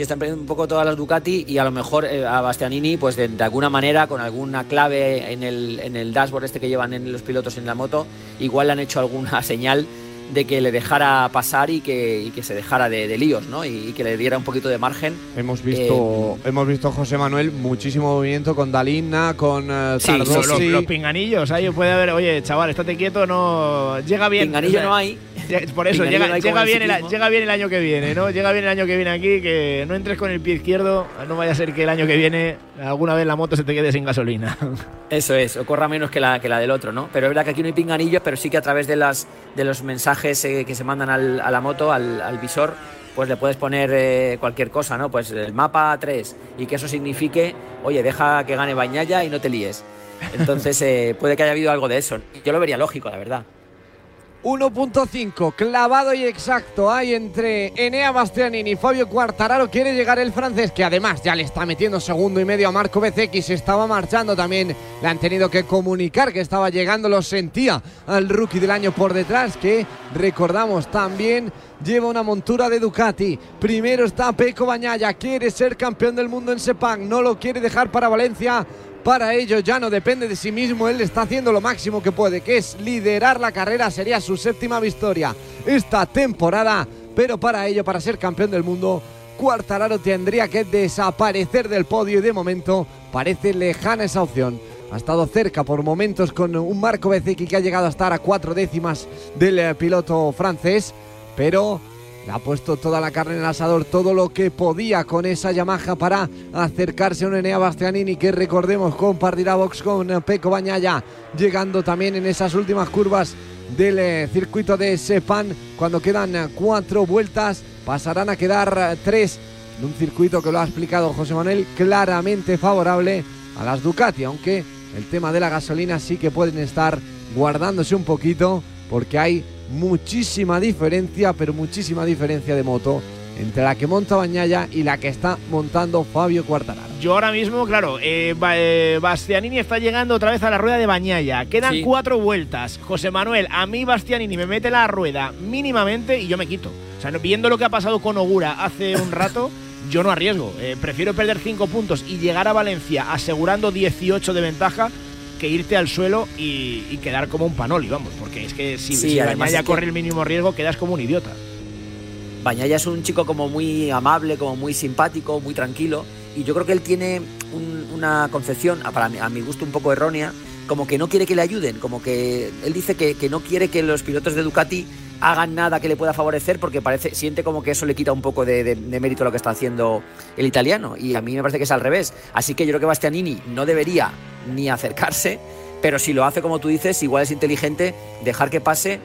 Sí, están perdiendo un poco todas las Ducati y a lo mejor eh, a Bastianini, pues de, alguna manera, con alguna clave en el, en el dashboard este que llevan en los pilotos en la moto, igual le han hecho alguna <laughs> señal de que le dejara pasar y que, se dejara de, líos, ¿no? Y, que le diera un poquito de margen. Hemos visto, eh, hemos visto José Manuel muchísimo movimiento con Dalina, con uh, los, pinganillos, ahí puede haber, oye, chaval, estate quieto, no llega bien. Pinganillo no hay. Por eso, llega, llega, bien el, llega bien el año que viene, ¿no? Llega bien el año que viene aquí, que no entres con el pie izquierdo, no vaya a ser que el año que viene alguna vez la moto se te quede sin gasolina. Eso es, o corra menos que la, que la del otro, ¿no? Pero es verdad que aquí no hay pinganillos, pero sí que a través de, las, de los mensajes eh, que se mandan a la moto, al, visor, pues le puedes poner eh, cualquier cosa, ¿no? Pues el mapa 3 y que eso signifique, oye, deja que gane Bañaya y no te líes. Entonces <laughs> eh, puede que haya habido algo de eso. Yo lo vería lógico, la verdad. 1.5, clavado y exacto hay entre Enea Bastianini y Fabio Quartararo. Quiere llegar el francés, que además ya le está metiendo segundo y medio a Marco Bezzecchi. Se estaba marchando también. Le han tenido que comunicar que estaba llegando. Lo sentía al rookie del año por detrás, que recordamos también lleva una montura de Ducati. Primero está Peco Bañaya, quiere ser campeón del mundo en Sepang. No lo quiere dejar para Valencia para ello ya no depende de sí mismo, él está haciendo lo máximo que puede, que es liderar la carrera, sería su séptima victoria esta temporada, pero para ello, para ser campeón del mundo, Cuartararo tendría que desaparecer del podio y de momento parece lejana esa opción. Ha estado cerca por momentos con un Marco Bezzecchi que ha llegado a estar a cuatro décimas del eh, piloto francés, pero ha puesto toda la carne en el asador, todo lo que podía con esa Yamaha para acercarse a un Enea Bastianini que recordemos compartirá box con Peco Bañaya, llegando también en esas últimas curvas del eh, circuito de Sepan cuando quedan cuatro vueltas, pasarán a quedar tres en un circuito que lo ha explicado José Manuel claramente favorable a las Ducati, aunque el tema de la gasolina sí que pueden estar guardándose un poquito porque hay muchísima diferencia, pero muchísima diferencia de moto entre la que monta Bañaya y la que está montando Fabio Quartararo. Yo ahora mismo, claro, eh, eh, Bastianini está llegando otra vez a la rueda de Bañaya. Quedan cuatro vueltas. José Manuel, a mí Bastianini me mete la rueda mínimamente y yo me quito. O sea, viendo lo que ha pasado con Ogura hace un rato, <laughs> yo no arriesgo. Eh, prefiero perder cinco puntos y llegar a Valencia asegurando 18 de ventaja que irte al suelo y, quedar como un panoli, vamos. Porque es que si, sí, Bañaya corre el mínimo riesgo, quedas como un idiota. Bañaya es un chico como muy amable, como muy simpático, muy tranquilo. Y yo creo que él tiene una concepción, para a mi gusto un poco errónea, como que no quiere que le ayuden, como que él dice que, no quiere que los pilotos de Ducati hagan nada que le pueda favorecer porque parece siente como que eso le quita un poco de, mérito a lo que está haciendo el italiano y a mí me parece que es al revés así que yo creo que Bastianini no debería ni acercarse pero si lo hace como tú dices igual es inteligente dejar que pase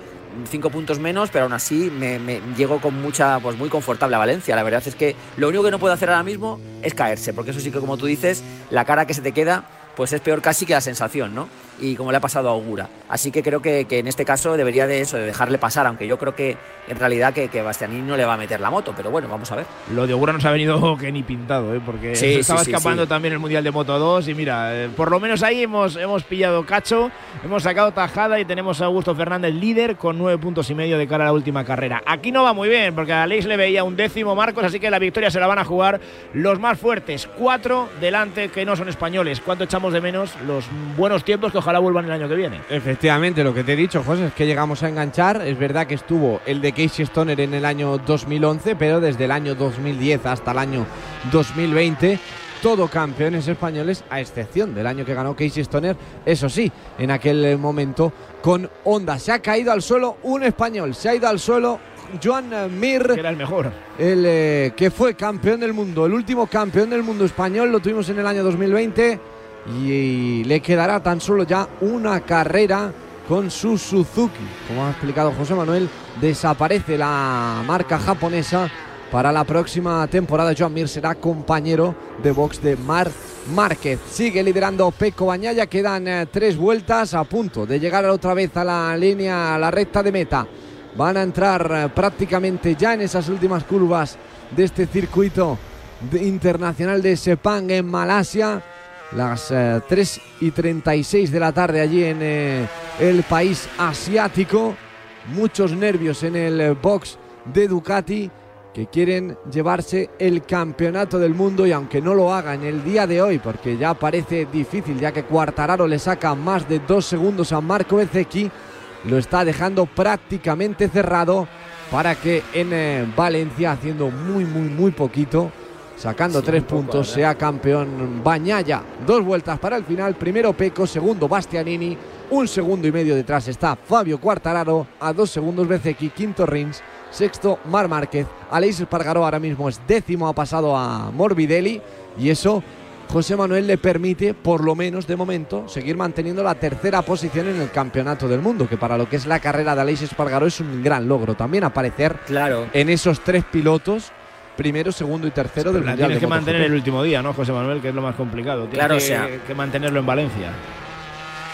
cinco puntos menos, pero aún así me, llego con mucha, pues muy confortable a Valencia. La verdad es que lo único que no puedo hacer ahora mismo es caerse, porque eso sí que como tú dices, la cara que se te queda, pues es peor casi que la sensación, ¿no? Y como le ha pasado a Augura. Así que creo que, en este caso debería de eso, de dejarle pasar, aunque yo creo que en realidad que, que Bastianini no le va a meter la moto, pero bueno, vamos a ver. Lo de Augura nos ha venido <laughs> que ni pintado, ¿eh? porque estaba escapando también el Mundial de Moto 2 y mira, eh, por lo menos ahí hemos, hemos pillado cacho, hemos sacado tajada y tenemos a Augusto Fernández líder con nueve puntos y medio de cara a la última carrera. Aquí no va muy bien, porque a Aleix le veía un décimo Marcos, así que la victoria se la van a jugar los más fuertes, cuatro delante que no son españoles. ¿Cuánto echamos de menos los buenos tiempos que ojalá vuelvan el año que viene? Efectivamente, lo que te he dicho, José, es que llegamos a enganchar. Es verdad que estuvo el de Casey Stoner en el año 2011, pero desde el año 2010 hasta el año 2020 todo campeones españoles, a excepción del año que ganó Casey Stoner, eso sí, en aquel momento con Honda. Se ha caído al suelo un español, se ha ido al suelo Joan Mir. Que era el mejor. El eh, que fue campeón del mundo, el último campeón del mundo español, lo tuvimos en el año 2020 y le quedará tan solo ya una carrera con su Suzuki. Como ha explicado José Manuel, desaparece la marca japonesa. Para la próxima temporada, Joan Mir será compañero de box de Mar Márquez. Sigue liderando Peco Bañaya, quedan eh, tres vueltas a punto de llegar otra vez a la línea, a la recta de meta. Van a entrar eh, prácticamente ya en esas últimas curvas de este circuito internacional de Sepang en Malasia las 3 eh, y 36 de la tarde allí en eh, el país asiático. Muchos nervios en el eh, box de Ducati que quieren llevarse el campeonato del mundo y aunque no lo hagan el día de hoy porque ya parece difícil ya que Cuartararo le saca más de dos segundos a Marco Bezzecchi lo está dejando prácticamente cerrado para que en Valencia haciendo muy muy muy poquito sacando tres puntos, sea campeón Bañaya. Dos vueltas para el final, primero Peco, segundo Bastianini, un segundo y medio detrás está Fabio Quartararo, a dos segundos Bezzecchi, quinto Rins, sexto Mar Márquez, Aleix Espargaró ahora mismo es décimo, ha pasado a Morbidelli. Y eso José Manuel le permite, por lo menos de momento, seguir manteniendo la tercera posición en el campeonato del mundo, que para lo que es la carrera de Aleix Espargaró es un gran logro también aparecer claro. en esos tres pilotos primero, segundo y tercero del Mundial. Tienes que mantener el último día, ¿no, José Manuel? Que es lo más complicado. Tienes claro, que, o sea, que mantenerlo en Valencia.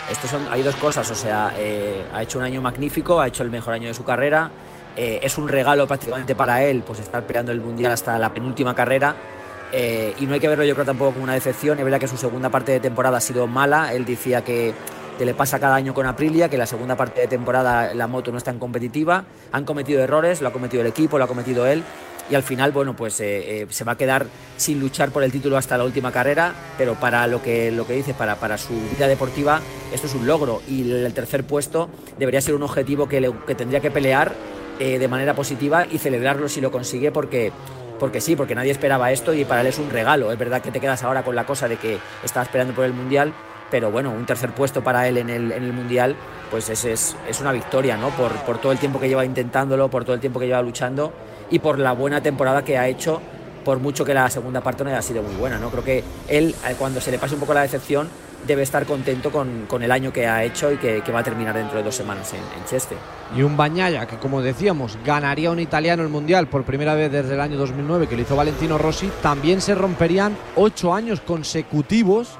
Estos son, hay dos cosas, o sea, eh, ha hecho un año magnífico, ha hecho el mejor año de su carrera. Eh, es un regalo prácticamente para él, pues estar peleando el mundial hasta la penúltima carrera. Eh, y no hay que verlo, yo creo, tampoco como una decepción. Es verdad que su segunda parte de temporada ha sido mala. Él decía que, que le pasa cada año con Aprilia, que la segunda parte de temporada la moto no es tan competitiva. Han cometido errores, lo ha cometido el equipo, lo ha cometido él y al final, bueno, pues eh, eh, se va a quedar sin luchar por el título hasta la última carrera, pero para lo que, lo que dice, para, para su vida deportiva, esto es un logro y el tercer puesto debería ser un objetivo que, que tendría que pelear eh, de manera positiva y celebrarlo si lo consigue porque porque sí, porque nadie esperaba esto y para él es un regalo. Es verdad que te quedas ahora con la cosa de que estaba esperando por el Mundial, pero bueno, un tercer puesto para él en el, en el Mundial, pues es, es, es, una victoria, ¿no? Por, por todo el tiempo que lleva intentándolo, por todo el tiempo que lleva luchando y por la buena temporada que ha hecho, por mucho que la segunda parte no haya sido muy buena. ¿no? Creo que él, eh, cuando se le pase un poco la decepción, debe estar contento con, con el año que ha hecho y que, va a terminar dentro de dos semanas en, en Cheste. Y un Bañaya que, como decíamos, ganaría un italiano el Mundial por primera vez desde el año 2009, que lo hizo Valentino Rossi, también se romperían ocho años consecutivos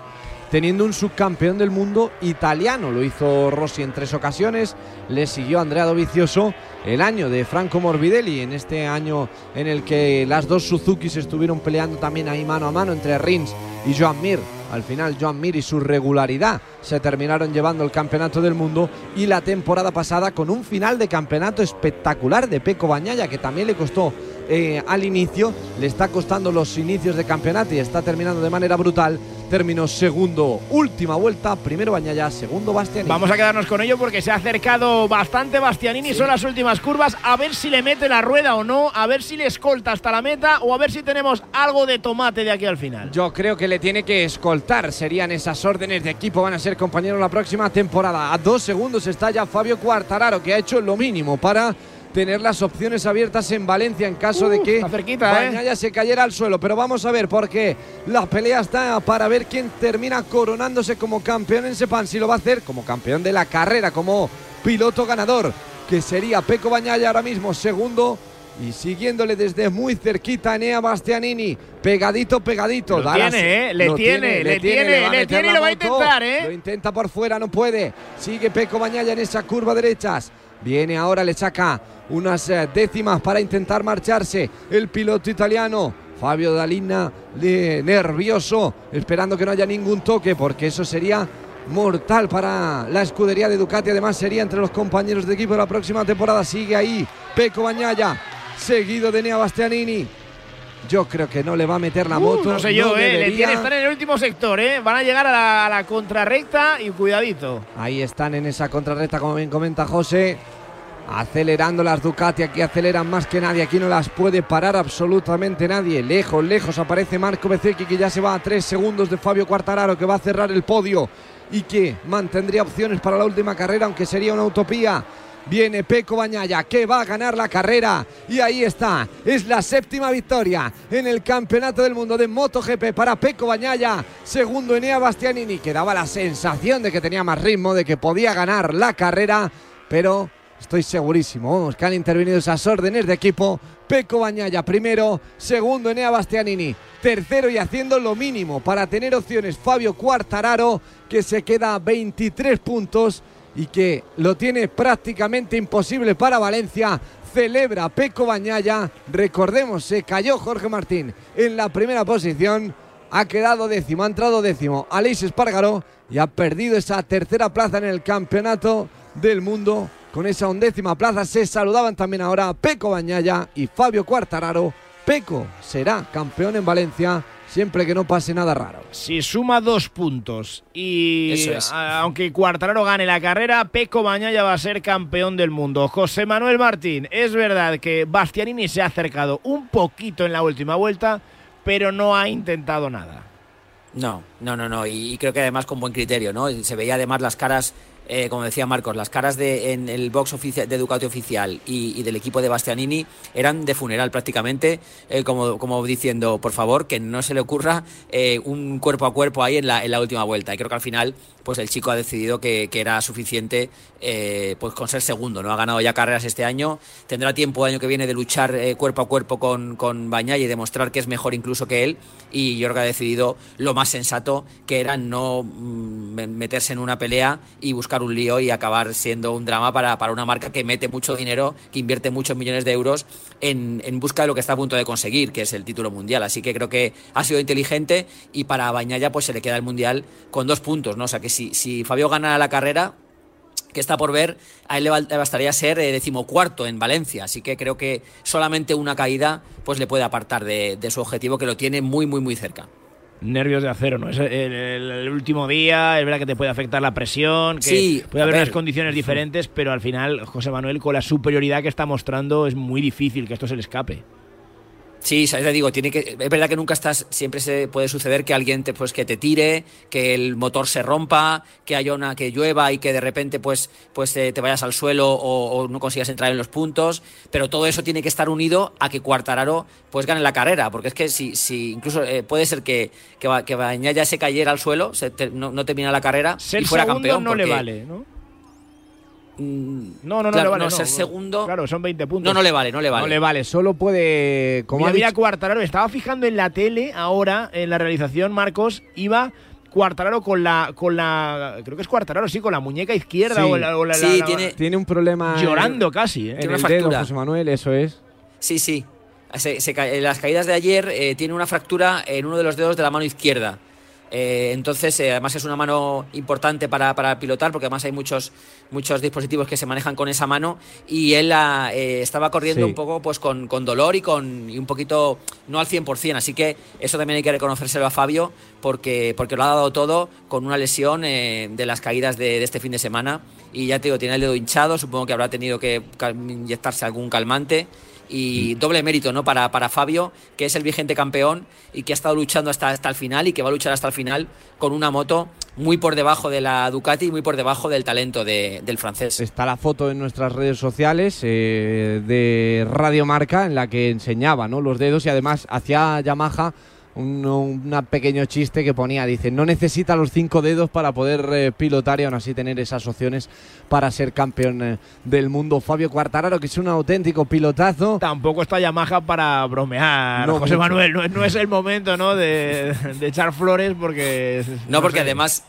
teniendo un subcampeón del mundo italiano. Lo hizo Rossi en tres ocasiones, le siguió Andrea Dovizioso el año de Franco Morbidelli, en este año en el que las dos Suzukis estuvieron peleando también ahí mano a mano entre Rins y Joan Mir. Al final Joan Mir y su regularidad se terminaron llevando el campeonato del mundo y la temporada pasada con un final de campeonato espectacular de Peco Bañaya que también le costó eh, al inicio, le está costando los inicios de campeonato y está terminando de manera brutal. Terminó segundo, última vuelta, primero Bañaya, segundo Bastianini. Vamos a quedarnos con ello porque se ha acercado bastante Bastianini, son las últimas curvas, a ver si le mete la rueda o no, a ver si le escolta hasta la meta o a ver si tenemos algo de tomate de aquí al final. Yo creo que le tiene que escoltar, serían esas órdenes de equipo, van a ser compañeros la próxima temporada. A dos segundos está ya Fabio Cuartararo, que ha hecho lo mínimo para tener las opciones abiertas en Valencia en caso de que cerquita, ¿eh? se cayera al suelo. Pero vamos a ver, porque la pelea está para ver quién termina coronándose como campeón en Sepan. Si lo va a hacer como campeón de la carrera, como piloto ganador, que sería Peco Bañaya ahora mismo segundo. Y siguiéndole desde muy cerquita Enea Bastianini, pegadito, pegadito. Lo tiene, ¿eh? Le tiene, le tiene, le tiene y lo va a intentar, ¿eh? Lo intenta por fuera, no puede. Sigue Peco Bañaya en esa curva derechas. Viene ahora, le saca unas eh, décimas para intentar marcharse el piloto italiano. Fabio Dalina nervioso, esperando que no haya ningún toque, porque eso sería mortal para la escudería de Ducati. Además, sería entre los compañeros de equipo de la próxima temporada. Sigue ahí Peco Bañaya, seguido de Nea Bastianini. Yo creo que no le va a meter la moto. No sé yo, eh. Le tiene estar en el último sector, eh. Van a llegar a la, a la contrarrecta y cuidadito. Ahí están en esa contrarrecta, como bien comenta José acelerando las Ducati, aquí aceleran más que nadie, aquí no las puede parar absolutamente nadie, lejos, lejos aparece Marco Bezzecchi que ya se va a tres segundos de Fabio Quartararo que va a cerrar el podio y que mantendría opciones para la última carrera aunque sería una utopía. Viene Peco Bañaya que va a ganar la carrera. Y ahí está, es la séptima victoria en el Campeonato del Mundo de MotoGP para Peco Bañaya, segundo Enea Bastianini que daba la sensación de que tenía más ritmo, de que podía ganar la carrera, pero Estoy segurísimo que han intervenido esas órdenes de equipo. Peco Bañaya primero, segundo Enea Bastianini, tercero y haciendo lo mínimo para tener opciones Fabio Cuartararo que se queda a 23 puntos y que lo tiene prácticamente imposible para Valencia. Celebra Peco Bañaya. Recordemos, se cayó Jorge Martín en la primera posición. Ha quedado décimo, ha entrado décimo Aleix Espargaró y ha perdido esa tercera plaza en el campeonato del mundo con esa undécima plaza se saludaban también ahora Peco Bañaya y Fabio Cuartararo. Peco será campeón en Valencia siempre que no pase nada raro. Si suma dos puntos y aunque Cuartararo gane la carrera, Peco Bañaya va a ser campeón del mundo. José Manuel Martín, es verdad que Bastianini se ha acercado un poquito en la última vuelta, pero no ha intentado nada. No, no, no, no. Y, creo que además con buen criterio, ¿no? Se veía además las caras eh, como decía Marcos, las caras de, en el box oficial, de Ducati oficial y, del equipo de Bastianini eran de funeral prácticamente, eh, como, como diciendo, por favor, que no se le ocurra eh, un cuerpo a cuerpo ahí en la, en la última vuelta. Y creo que al final pues el chico ha decidido que, era suficiente eh, pues con ser segundo, ¿no? Ha ganado ya carreras este año, tendrá tiempo el año que viene de luchar eh, cuerpo a cuerpo con, con y demostrar que es mejor incluso que él y que ha decidido lo más sensato que era no mm, meterse en una pelea y buscar un lío y acabar siendo un drama para, para una marca que mete mucho dinero, que invierte muchos millones de euros en, en, busca de lo que está a punto de conseguir, que es el título mundial. Así que creo que ha sido inteligente y para Bañaya pues se le queda el mundial con dos puntos, ¿no? Que si, Fabio gana la carrera, que está por ver, a él le bastaría ser eh, decimocuarto en Valencia. Así que creo que solamente una caída pues le puede apartar de, su objetivo, que lo tiene muy, muy, muy cerca. Nervios de acero, ¿no? Es el, último día, es verdad que te puede afectar la presión, que sí, puede haber unas condiciones diferentes, pero al final José Manuel, con la superioridad que está mostrando, es muy difícil que esto se le escape. Sí, te digo, tiene que, es verdad que nunca estás, siempre se puede suceder que alguien te, pues, que te tire, que el motor se rompa, que haya una, que llueva y que de repente pues, pues te, vayas al suelo o, no consigas entrar en los puntos, pero todo eso tiene que estar unido a que Cuartararo pues gane la carrera, porque es que si, si incluso eh, puede ser que, que, que ya se cayera al suelo, no, no, termina la carrera y fuera campeón. no le vale, ¿no? Mm, no, no, no le vale. No, ser segundo. Claro, son 20 puntos. No, no le vale, no le vale. No le vale, solo puede. Como había Cuartararo, estaba fijando en la tele ahora, en la realización, Marcos, iba Cuartararo con la, con la, creo que es Cuartararo, sí, con la muñeca izquierda o la, o la- Sí, la- tiene- Tiene un problema. en- llorando casi. ¿eh? En Tiene el una dedo, fractura. José Manuel, eso es. Sí, sí. Se- se en las caídas de ayer eh, tiene una fractura en uno de los dedos de la mano izquierda. Eh, entonces, eh, además es una mano importante para, para pilotar, porque además hay muchos, muchos dispositivos que se manejan con esa mano. Y él ah, eh, estaba corriendo Sí. un poco pues con, con dolor y con y un poquito, no al 100%. Así que eso también hay que reconocérselo a Fabio, porque, porque lo ha dado todo con una lesión de las caídas de, de este fin de semana. Y ya te digo, tiene el dedo hinchado, supongo que habrá tenido que inyectarse algún calmante y doble mérito ¿no? para, para Fabio, que es el vigente campeón y que ha estado luchando hasta, hasta el final y que va a luchar hasta el final con una moto muy por debajo de la Ducati y muy por debajo del talento de- del francés. Está la foto en nuestras redes sociales eh, de Radio Marca en la que enseñaba ¿no? los dedos y además hacía Yamaha un, una pequeño chiste que ponía, dice, no necesita los cinco dedos para poder eh, pilotar y aún así tener esas opciones para ser campeón eh, del mundo. Fabio Quartararo, que es un auténtico pilotazo. Tampoco está Yamaha para bromear, No José mucho. Manuel. No, no es el momento ¿no? de, de echar flores porque. No, porque sé. además.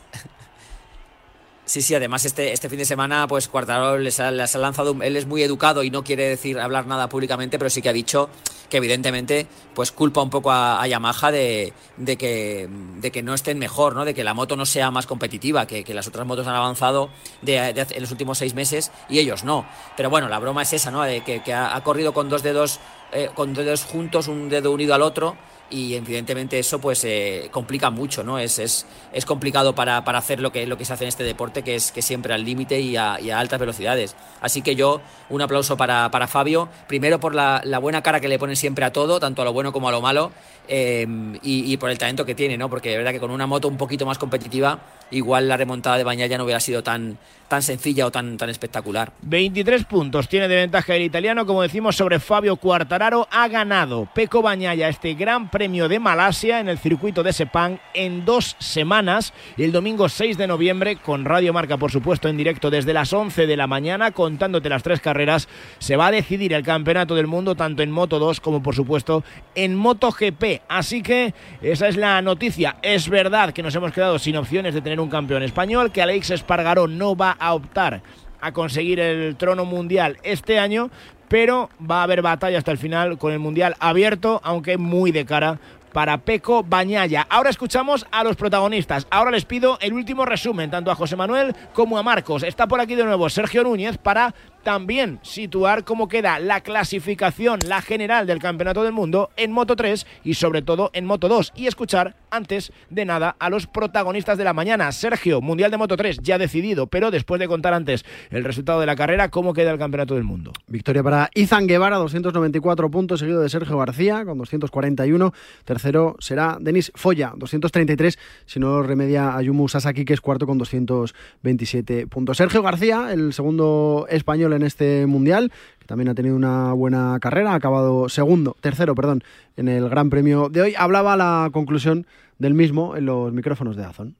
Sí, sí, además este, este fin de semana, pues Cuartararo les ha, les ha lanzado, él es muy educado y no quiere decir hablar nada públicamente, pero sí que ha dicho que evidentemente pues culpa un poco a, a Yamaha de, que, de que no estén mejor, ¿no? de que la moto no sea más competitiva, que, las otras motos han avanzado en los últimos seis meses y ellos no. Pero bueno, la broma es esa, ¿no? de que, ha, corrido con dos dedos, eh, con dos dedos juntos, un dedo unido al otro y evidentemente eso pues eh, complica mucho, ¿no? Es, es, es complicado para, para hacer lo que, lo que se hace en este deporte, que es que siempre al límite y a, altas velocidades. Así que yo, un aplauso para, para Fabio, primero por la, buena cara que le pone siempre a todo, tanto a lo bueno como a lo malo, eh, y, y por el talento que tiene, ¿no? Porque de verdad que con una moto un poquito más competitiva, igual la remontada de Bañaya no hubiera sido tan, tan sencilla o tan, tan espectacular. 23 puntos tiene de ventaja el italiano, como decimos, sobre Fabio Quartararo. Ha ganado Peco Bañaya este Gran Premio de Malasia en el circuito de Sepang en dos semanas. El domingo 6 de noviembre, con Radio Marca, por supuesto, en directo desde las 11 de la mañana, contándote las tres carreras, se va a decidir el campeonato del mundo, tanto en Moto 2 como, por supuesto, en MotoGP. Así que esa es la noticia. Es verdad que nos hemos quedado sin opciones de tener un campeón español, que Alex Espargaró no va a optar a conseguir el trono mundial este año, pero va a haber batalla hasta el final con el mundial abierto, aunque muy de cara para Peco Bañaya. Ahora escuchamos a los protagonistas. Ahora les pido el último resumen, tanto a José Manuel como a Marcos. Está por aquí de nuevo Sergio Núñez para también situar cómo queda la clasificación, la general del Campeonato del Mundo en Moto 3 y sobre todo en Moto 2. Y escuchar antes de nada a los protagonistas de la mañana. Sergio, Mundial de Moto 3 ya decidido, pero después de contar antes el resultado de la carrera, ¿cómo queda el Campeonato del Mundo? Victoria para Izan Guevara, 294 puntos, seguido de Sergio García con 241. Tercero será Denis Foya, 233, si no remedia Ayumu Sasaki, que es cuarto con 227 puntos. Sergio García, el segundo español en este mundial, que también ha tenido una buena carrera, ha acabado segundo, tercero, perdón, en el Gran Premio de hoy. Hablaba la conclusión del mismo en los micrófonos de Azón.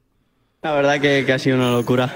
La verdad que, que ha sido una locura.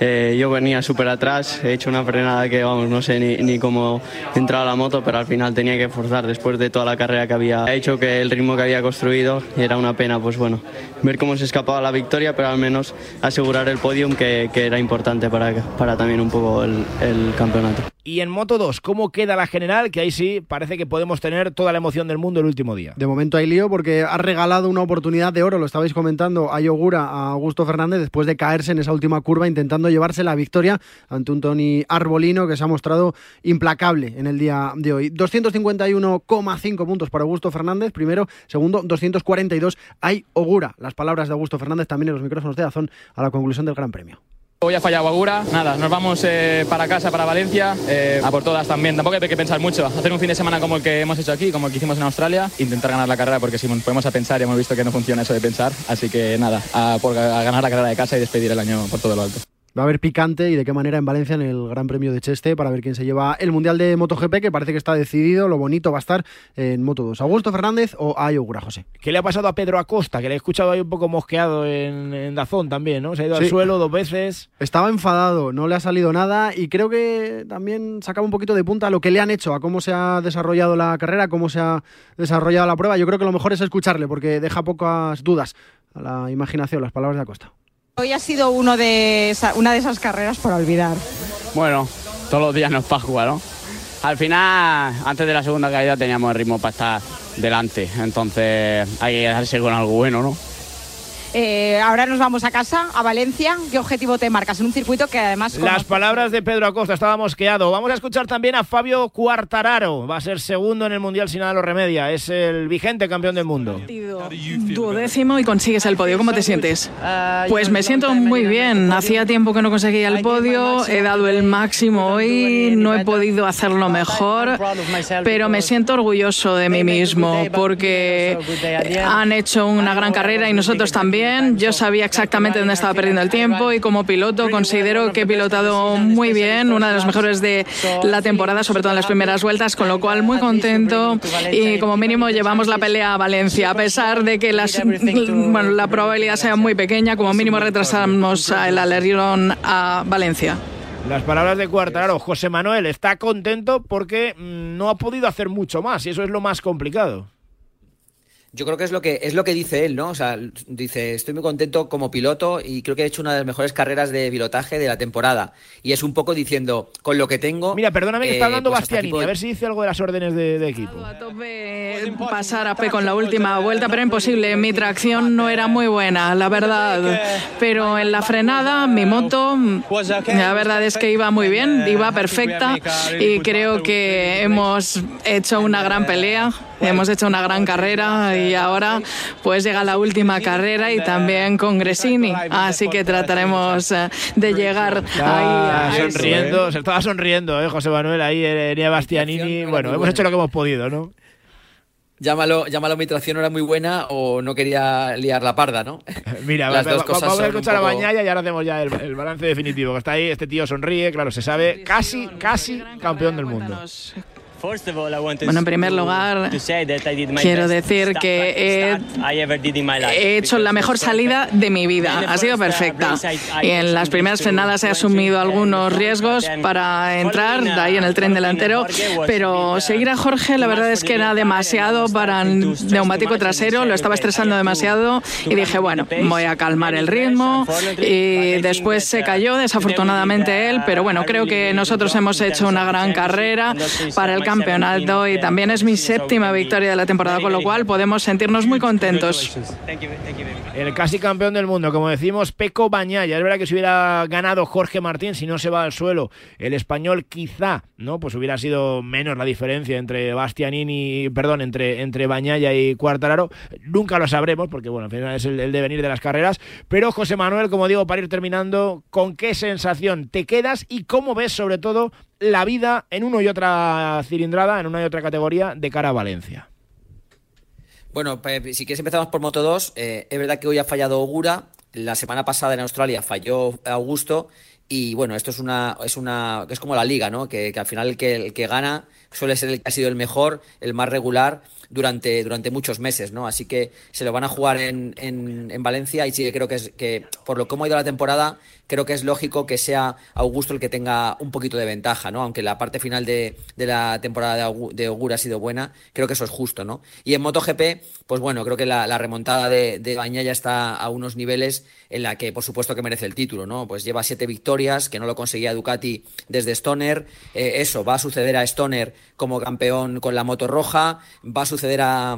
Eh, yo venía súper atrás, he hecho una frenada que, vamos, no sé ni, ni cómo entraba la moto, pero al final tenía que forzar después de toda la carrera que había hecho, que el ritmo que había construido, era una pena, pues bueno, ver cómo se escapaba la victoria, pero al menos asegurar el podium, que, que era importante para, para también un poco el, el campeonato. Y en Moto 2, ¿cómo queda la general? Que ahí sí parece que podemos tener toda la emoción del mundo el último día. De momento hay lío porque ha regalado una oportunidad de oro, lo estabais comentando, a Yogura, a Augusto Fernández, después de caerse en esa última curva intentando llevarse la victoria ante un Tony Arbolino que se ha mostrado implacable en el día de hoy. 251,5 puntos para Augusto Fernández, primero, segundo, 242 hay Ogura. Las palabras de Augusto Fernández también en los micrófonos de Azón a la conclusión del Gran Premio. Hoy ha fallado Agura, nada, nos vamos eh, para casa, para Valencia, eh, a por todas también. Tampoco hay que pensar mucho. Hacer un fin de semana como el que hemos hecho aquí, como el que hicimos en Australia, intentar ganar la carrera, porque si nos ponemos a pensar, ya hemos visto que no funciona eso de pensar. Así que nada, a, por, a ganar la carrera de casa y despedir el año por todo lo alto. Va a haber picante y de qué manera en Valencia en el Gran Premio de Cheste para ver quién se lleva el Mundial de MotoGP, que parece que está decidido. Lo bonito va a estar en Moto 2. ¿Augusto Fernández o Ayogura, José? ¿Qué le ha pasado a Pedro Acosta? Que le he escuchado ahí un poco mosqueado en, en Dazón también, ¿no? Se ha ido Sí. al suelo dos veces. Estaba enfadado, no le ha salido nada y creo que también sacaba un poquito de punta a lo que le han hecho, a cómo se ha desarrollado la carrera, cómo se ha desarrollado la prueba. Yo creo que lo mejor es escucharle porque deja pocas dudas a la imaginación las palabras de Acosta. Hoy ha sido una de esas carreras por olvidar. Bueno, todos los días nos jugar, ¿no? Al final, antes de la segunda caída teníamos el ritmo para estar delante, entonces hay que darse con algo bueno, ¿no? Eh, ahora nos vamos a casa, a Valencia. ¿Qué objetivo te marcas en un circuito que además... Las palabras de Pedro Acosta, estábamos mosqueado. Vamos a escuchar también a Fabio Cuartararo. Va a ser segundo en el Mundial si nada lo remedia. Es el vigente campeón del mundo. Duodécimo y consigues el podio. ¿Cómo te sientes? Pues me siento muy bien. Hacía tiempo que no conseguía el podio. He dado el máximo hoy. No he podido hacerlo mejor. Pero me siento orgulloso de mí mismo porque han hecho una gran carrera y nosotros también yo sabía exactamente dónde estaba perdiendo el tiempo y como piloto considero que he pilotado muy bien, una de las mejores de la temporada, sobre todo en las primeras vueltas, con lo cual muy contento y como mínimo llevamos la pelea a Valencia, a pesar de que las, bueno, la probabilidad sea muy pequeña, como mínimo retrasamos el alerón a Valencia. Las palabras de Cuartararo. José Manuel está contento porque mm, no ha podido hacer mucho más y eso es lo más complicado. Yo creo que es lo que es lo que dice él, ¿no? O sea, dice, estoy muy contento como piloto y creo que he hecho una de las mejores carreras de pilotaje de la temporada. Y es un poco diciendo, con lo que tengo. Mira, perdóname que está hablando eh, pues Bastianini, a ver si dice algo de las órdenes de, equipo. A tope pasar a P con la última vuelta, pero imposible. Mi tracción no era muy buena, la verdad. Pero en la frenada, mi moto, la verdad es que iba muy bien, iba perfecta y creo que hemos hecho una gran pelea, hemos hecho una gran carrera y ahora pues llega la última carrera y también con Gresini. Así que trataremos eh, de llegar ahí. sonriendo, se estaba sonriendo, ¿eh? José Manuel, ahí en eh, Bastianini. Bueno, hemos hecho lo que hemos podido, ¿no? Llámalo, llámalo mi tracción no era muy buena o no quería liar la parda, ¿no? <laughs> Mira, Las dos cosas vamos a escuchar a Bañaya y ahora hacemos ya el, balance definitivo. Que está ahí, este tío sonríe, claro, se sabe, casi, casi campeón del mundo. Bueno, en primer lugar, quiero decir que he, hecho la mejor salida de mi vida. Ha sido perfecta. Y en las primeras frenadas he asumido algunos riesgos para entrar de ahí en el tren delantero, pero seguir a Jorge la verdad es que era demasiado para el neumático trasero, lo estaba estresando demasiado y dije, bueno, voy a calmar el ritmo y después se cayó desafortunadamente él, pero bueno, creo que nosotros hemos hecho una gran carrera para el campeonato y también es mi séptima victoria de la temporada, con lo cual podemos sentirnos muy contentos. El casi campeón del mundo, como decimos, Peco Bañaya. Es verdad que si hubiera ganado Jorge Martín, si no se va al suelo, el español quizá, ¿no? Pues hubiera sido menos la diferencia entre Bastianini, perdón, entre, entre Bañaya y Cuartararo. Nunca lo sabremos, porque bueno, al final es el, el devenir de las carreras. Pero José Manuel, como digo, para ir terminando, ¿con qué sensación te quedas y cómo ves sobre todo la vida en una y otra cilindrada, en una y otra categoría de cara a Valencia. Bueno, si quieres empezamos por Moto 2. Eh, es verdad que hoy ha fallado Ogura. La semana pasada en Australia falló Augusto. Y bueno, esto es una, es una, es como la liga, ¿no? Que, al final el que, el que gana suele ser el que ha sido el mejor, el más regular durante, durante muchos meses, ¿no? Así que se lo van a jugar en, en, Valencia y sí creo que es que por lo cómo ha ido la temporada, creo que es lógico que sea Augusto el que tenga un poquito de ventaja, ¿no? Aunque la parte final de, de la temporada de, Augur ha sido buena, creo que eso es justo, ¿no? Y en MotoGP, pues bueno, creo que la, remontada de, de ya está a unos niveles en la que por supuesto que merece el título, ¿no? Pues lleva siete victorias, que no lo conseguía Ducati desde Stoner, eh, eso va a suceder a Stoner como campeón con la moto roja, va a suceder a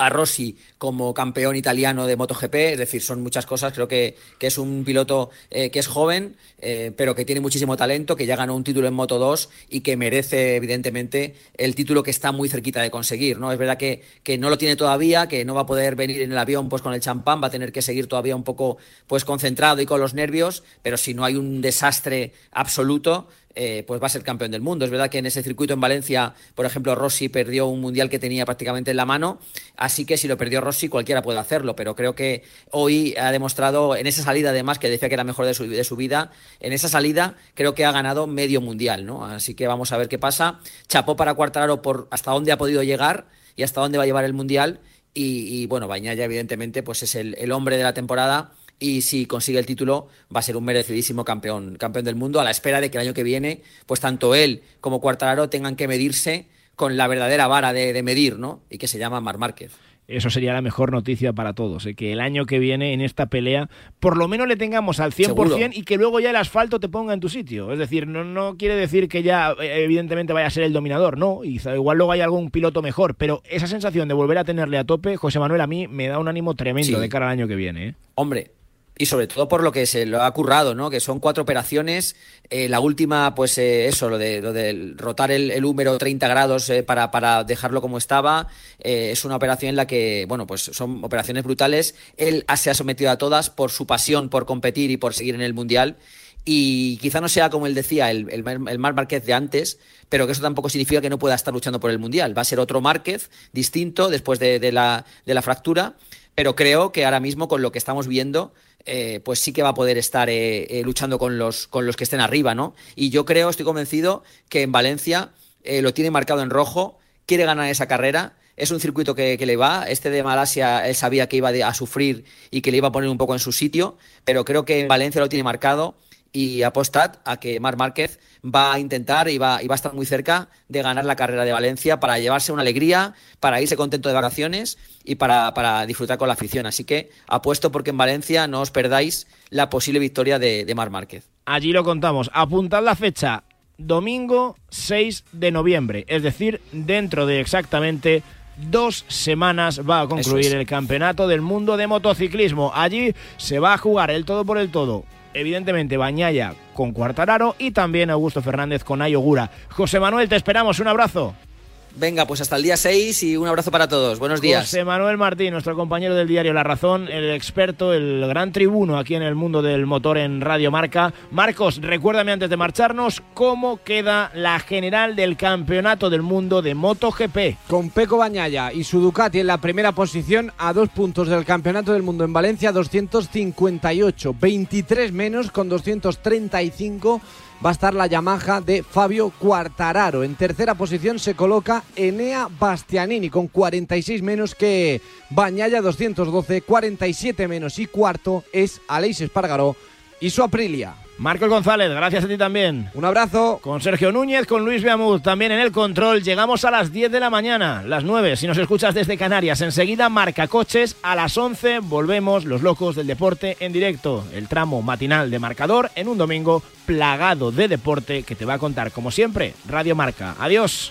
a Rossi como campeón italiano de MotoGP, es decir, son muchas cosas. Creo que, que es un piloto eh, que es joven, eh, pero que tiene muchísimo talento, que ya ganó un título en Moto 2 y que merece, evidentemente, el título que está muy cerquita de conseguir. ¿no? Es verdad que, que no lo tiene todavía, que no va a poder venir en el avión pues, con el champán, va a tener que seguir todavía un poco pues, concentrado y con los nervios, pero si no hay un desastre absoluto, eh, pues va a ser campeón del mundo. Es verdad que en ese circuito en Valencia, por ejemplo, Rossi perdió un mundial que tenía prácticamente en la mano, así que si lo perdió Rossi cualquiera puede hacerlo, pero creo que hoy ha demostrado en esa salida además que decía que era mejor de su, de su vida, en esa salida creo que ha ganado medio mundial, ¿no? Así que vamos a ver qué pasa. Chapó para Cuartararo por hasta dónde ha podido llegar y hasta dónde va a llevar el mundial y, bueno, Bañaya evidentemente pues es el, el hombre de la temporada y si consigue el título va a ser un merecidísimo campeón, campeón del mundo a la espera de que el año que viene pues tanto él como Cuartararo tengan que medirse con la verdadera vara de, medir, ¿no? Y que se llama Mar Márquez. eso sería la mejor noticia para todos, ¿eh? que el año que viene en esta pelea por lo menos le tengamos al 100% Seguro. y que luego ya el asfalto te ponga en tu sitio. Es decir, no, no quiere decir que ya eh, evidentemente vaya a ser el dominador, no, y igual luego hay algún piloto mejor, pero esa sensación de volver a tenerle a tope, José Manuel, a mí me da un ánimo tremendo Sí. de cara al año que viene. ¿eh? Hombre, y sobre todo por lo que se lo ha currado, ¿no? Que son cuatro operaciones. eh, la última, pues eh, eso, lo de, rotar el, el húmero 30 grados eh, para, para dejarlo como estaba, es una operación en la que, bueno, pues son operaciones brutales. Él se ha sometido a todas por su pasión por competir y por seguir en el Mundial. Y quizá no sea como él decía, el, el, Mar- el Marc Márquez de antes, pero que eso tampoco significa que no pueda estar luchando por el Mundial. Va a ser otro Márquez distinto después de, de la, de la fractura, pero creo que ahora mismo con lo que estamos viendo, eh, pues sí que va a poder estar eh, eh, luchando con los, con los que estén arriba, ¿no? Y yo creo, estoy convencido, que en Valencia lo tiene marcado en rojo, quiere ganar esa carrera. Es un circuito que, que le va. Este de Malasia él sabía que iba a sufrir y que le iba a poner un poco en su sitio, pero creo que en Valencia lo tiene marcado y apostad a que Marc Márquez va a intentar y va, y va a estar muy cerca de ganar la carrera de Valencia para llevarse una alegría, para irse contento de vacaciones y para, para disfrutar con la afición. Así que apuesto porque en Valencia no os perdáis la posible victoria de, de Marc Márquez. Allí lo contamos. Apuntad la fecha, domingo 6 de noviembre, es decir, dentro de exactamente dos semanas va a concluir es. el Campeonato del Mundo de Motociclismo. Allí se va a jugar el todo por el todo. Evidentemente, Bañaya con Cuartararo y también Augusto Fernández con Ayogura. José Manuel, te esperamos. Un abrazo. Venga, pues hasta el día 6 y un abrazo para todos. Buenos días. José Manuel Martín, nuestro compañero del diario La Razón, el experto, el gran tribuno aquí en el mundo del motor en Radio Marca. Marcos, recuérdame antes de marcharnos cómo queda la general del Campeonato del Mundo de MotoGP. Con Peco Bañaya y su Ducati en la primera posición a dos puntos del Campeonato del Mundo en Valencia, 258, 23 menos con 235 va a estar la Yamaha de Fabio Quartararo. En tercera posición se coloca Enea Bastianini con 46 menos que Bañaya 212, 47 menos y cuarto es Aleix Espargaró y su Aprilia. Marcos González, gracias a ti también. Un abrazo. Con Sergio Núñez, con Luis Beamud, también en el control. Llegamos a las 10 de la mañana, las 9 si nos escuchas desde Canarias. Enseguida marca coches, a las 11 volvemos los locos del deporte en directo. El tramo matinal de marcador en un domingo plagado de deporte que te va a contar, como siempre, Radio Marca. Adiós.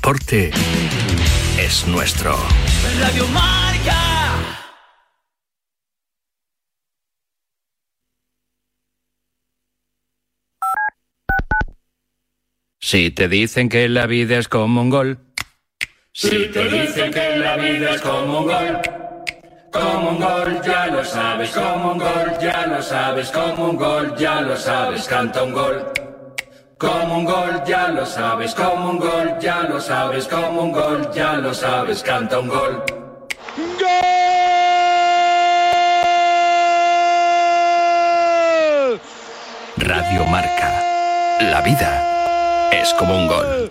Deporte es nuestro. Radio Marca. Si te dicen que la vida es como un gol. Si te dicen que la vida es como un gol, como un gol, ya lo sabes, como un gol, ya lo sabes, como un gol, ya lo sabes, canta un gol. Como un gol, ya lo sabes, como un gol, ya lo sabes, como un gol, ya lo sabes, canta un gol. Radio Marca. La vida es como un gol.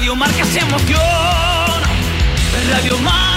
Radio Marca se emoción. Radio Marca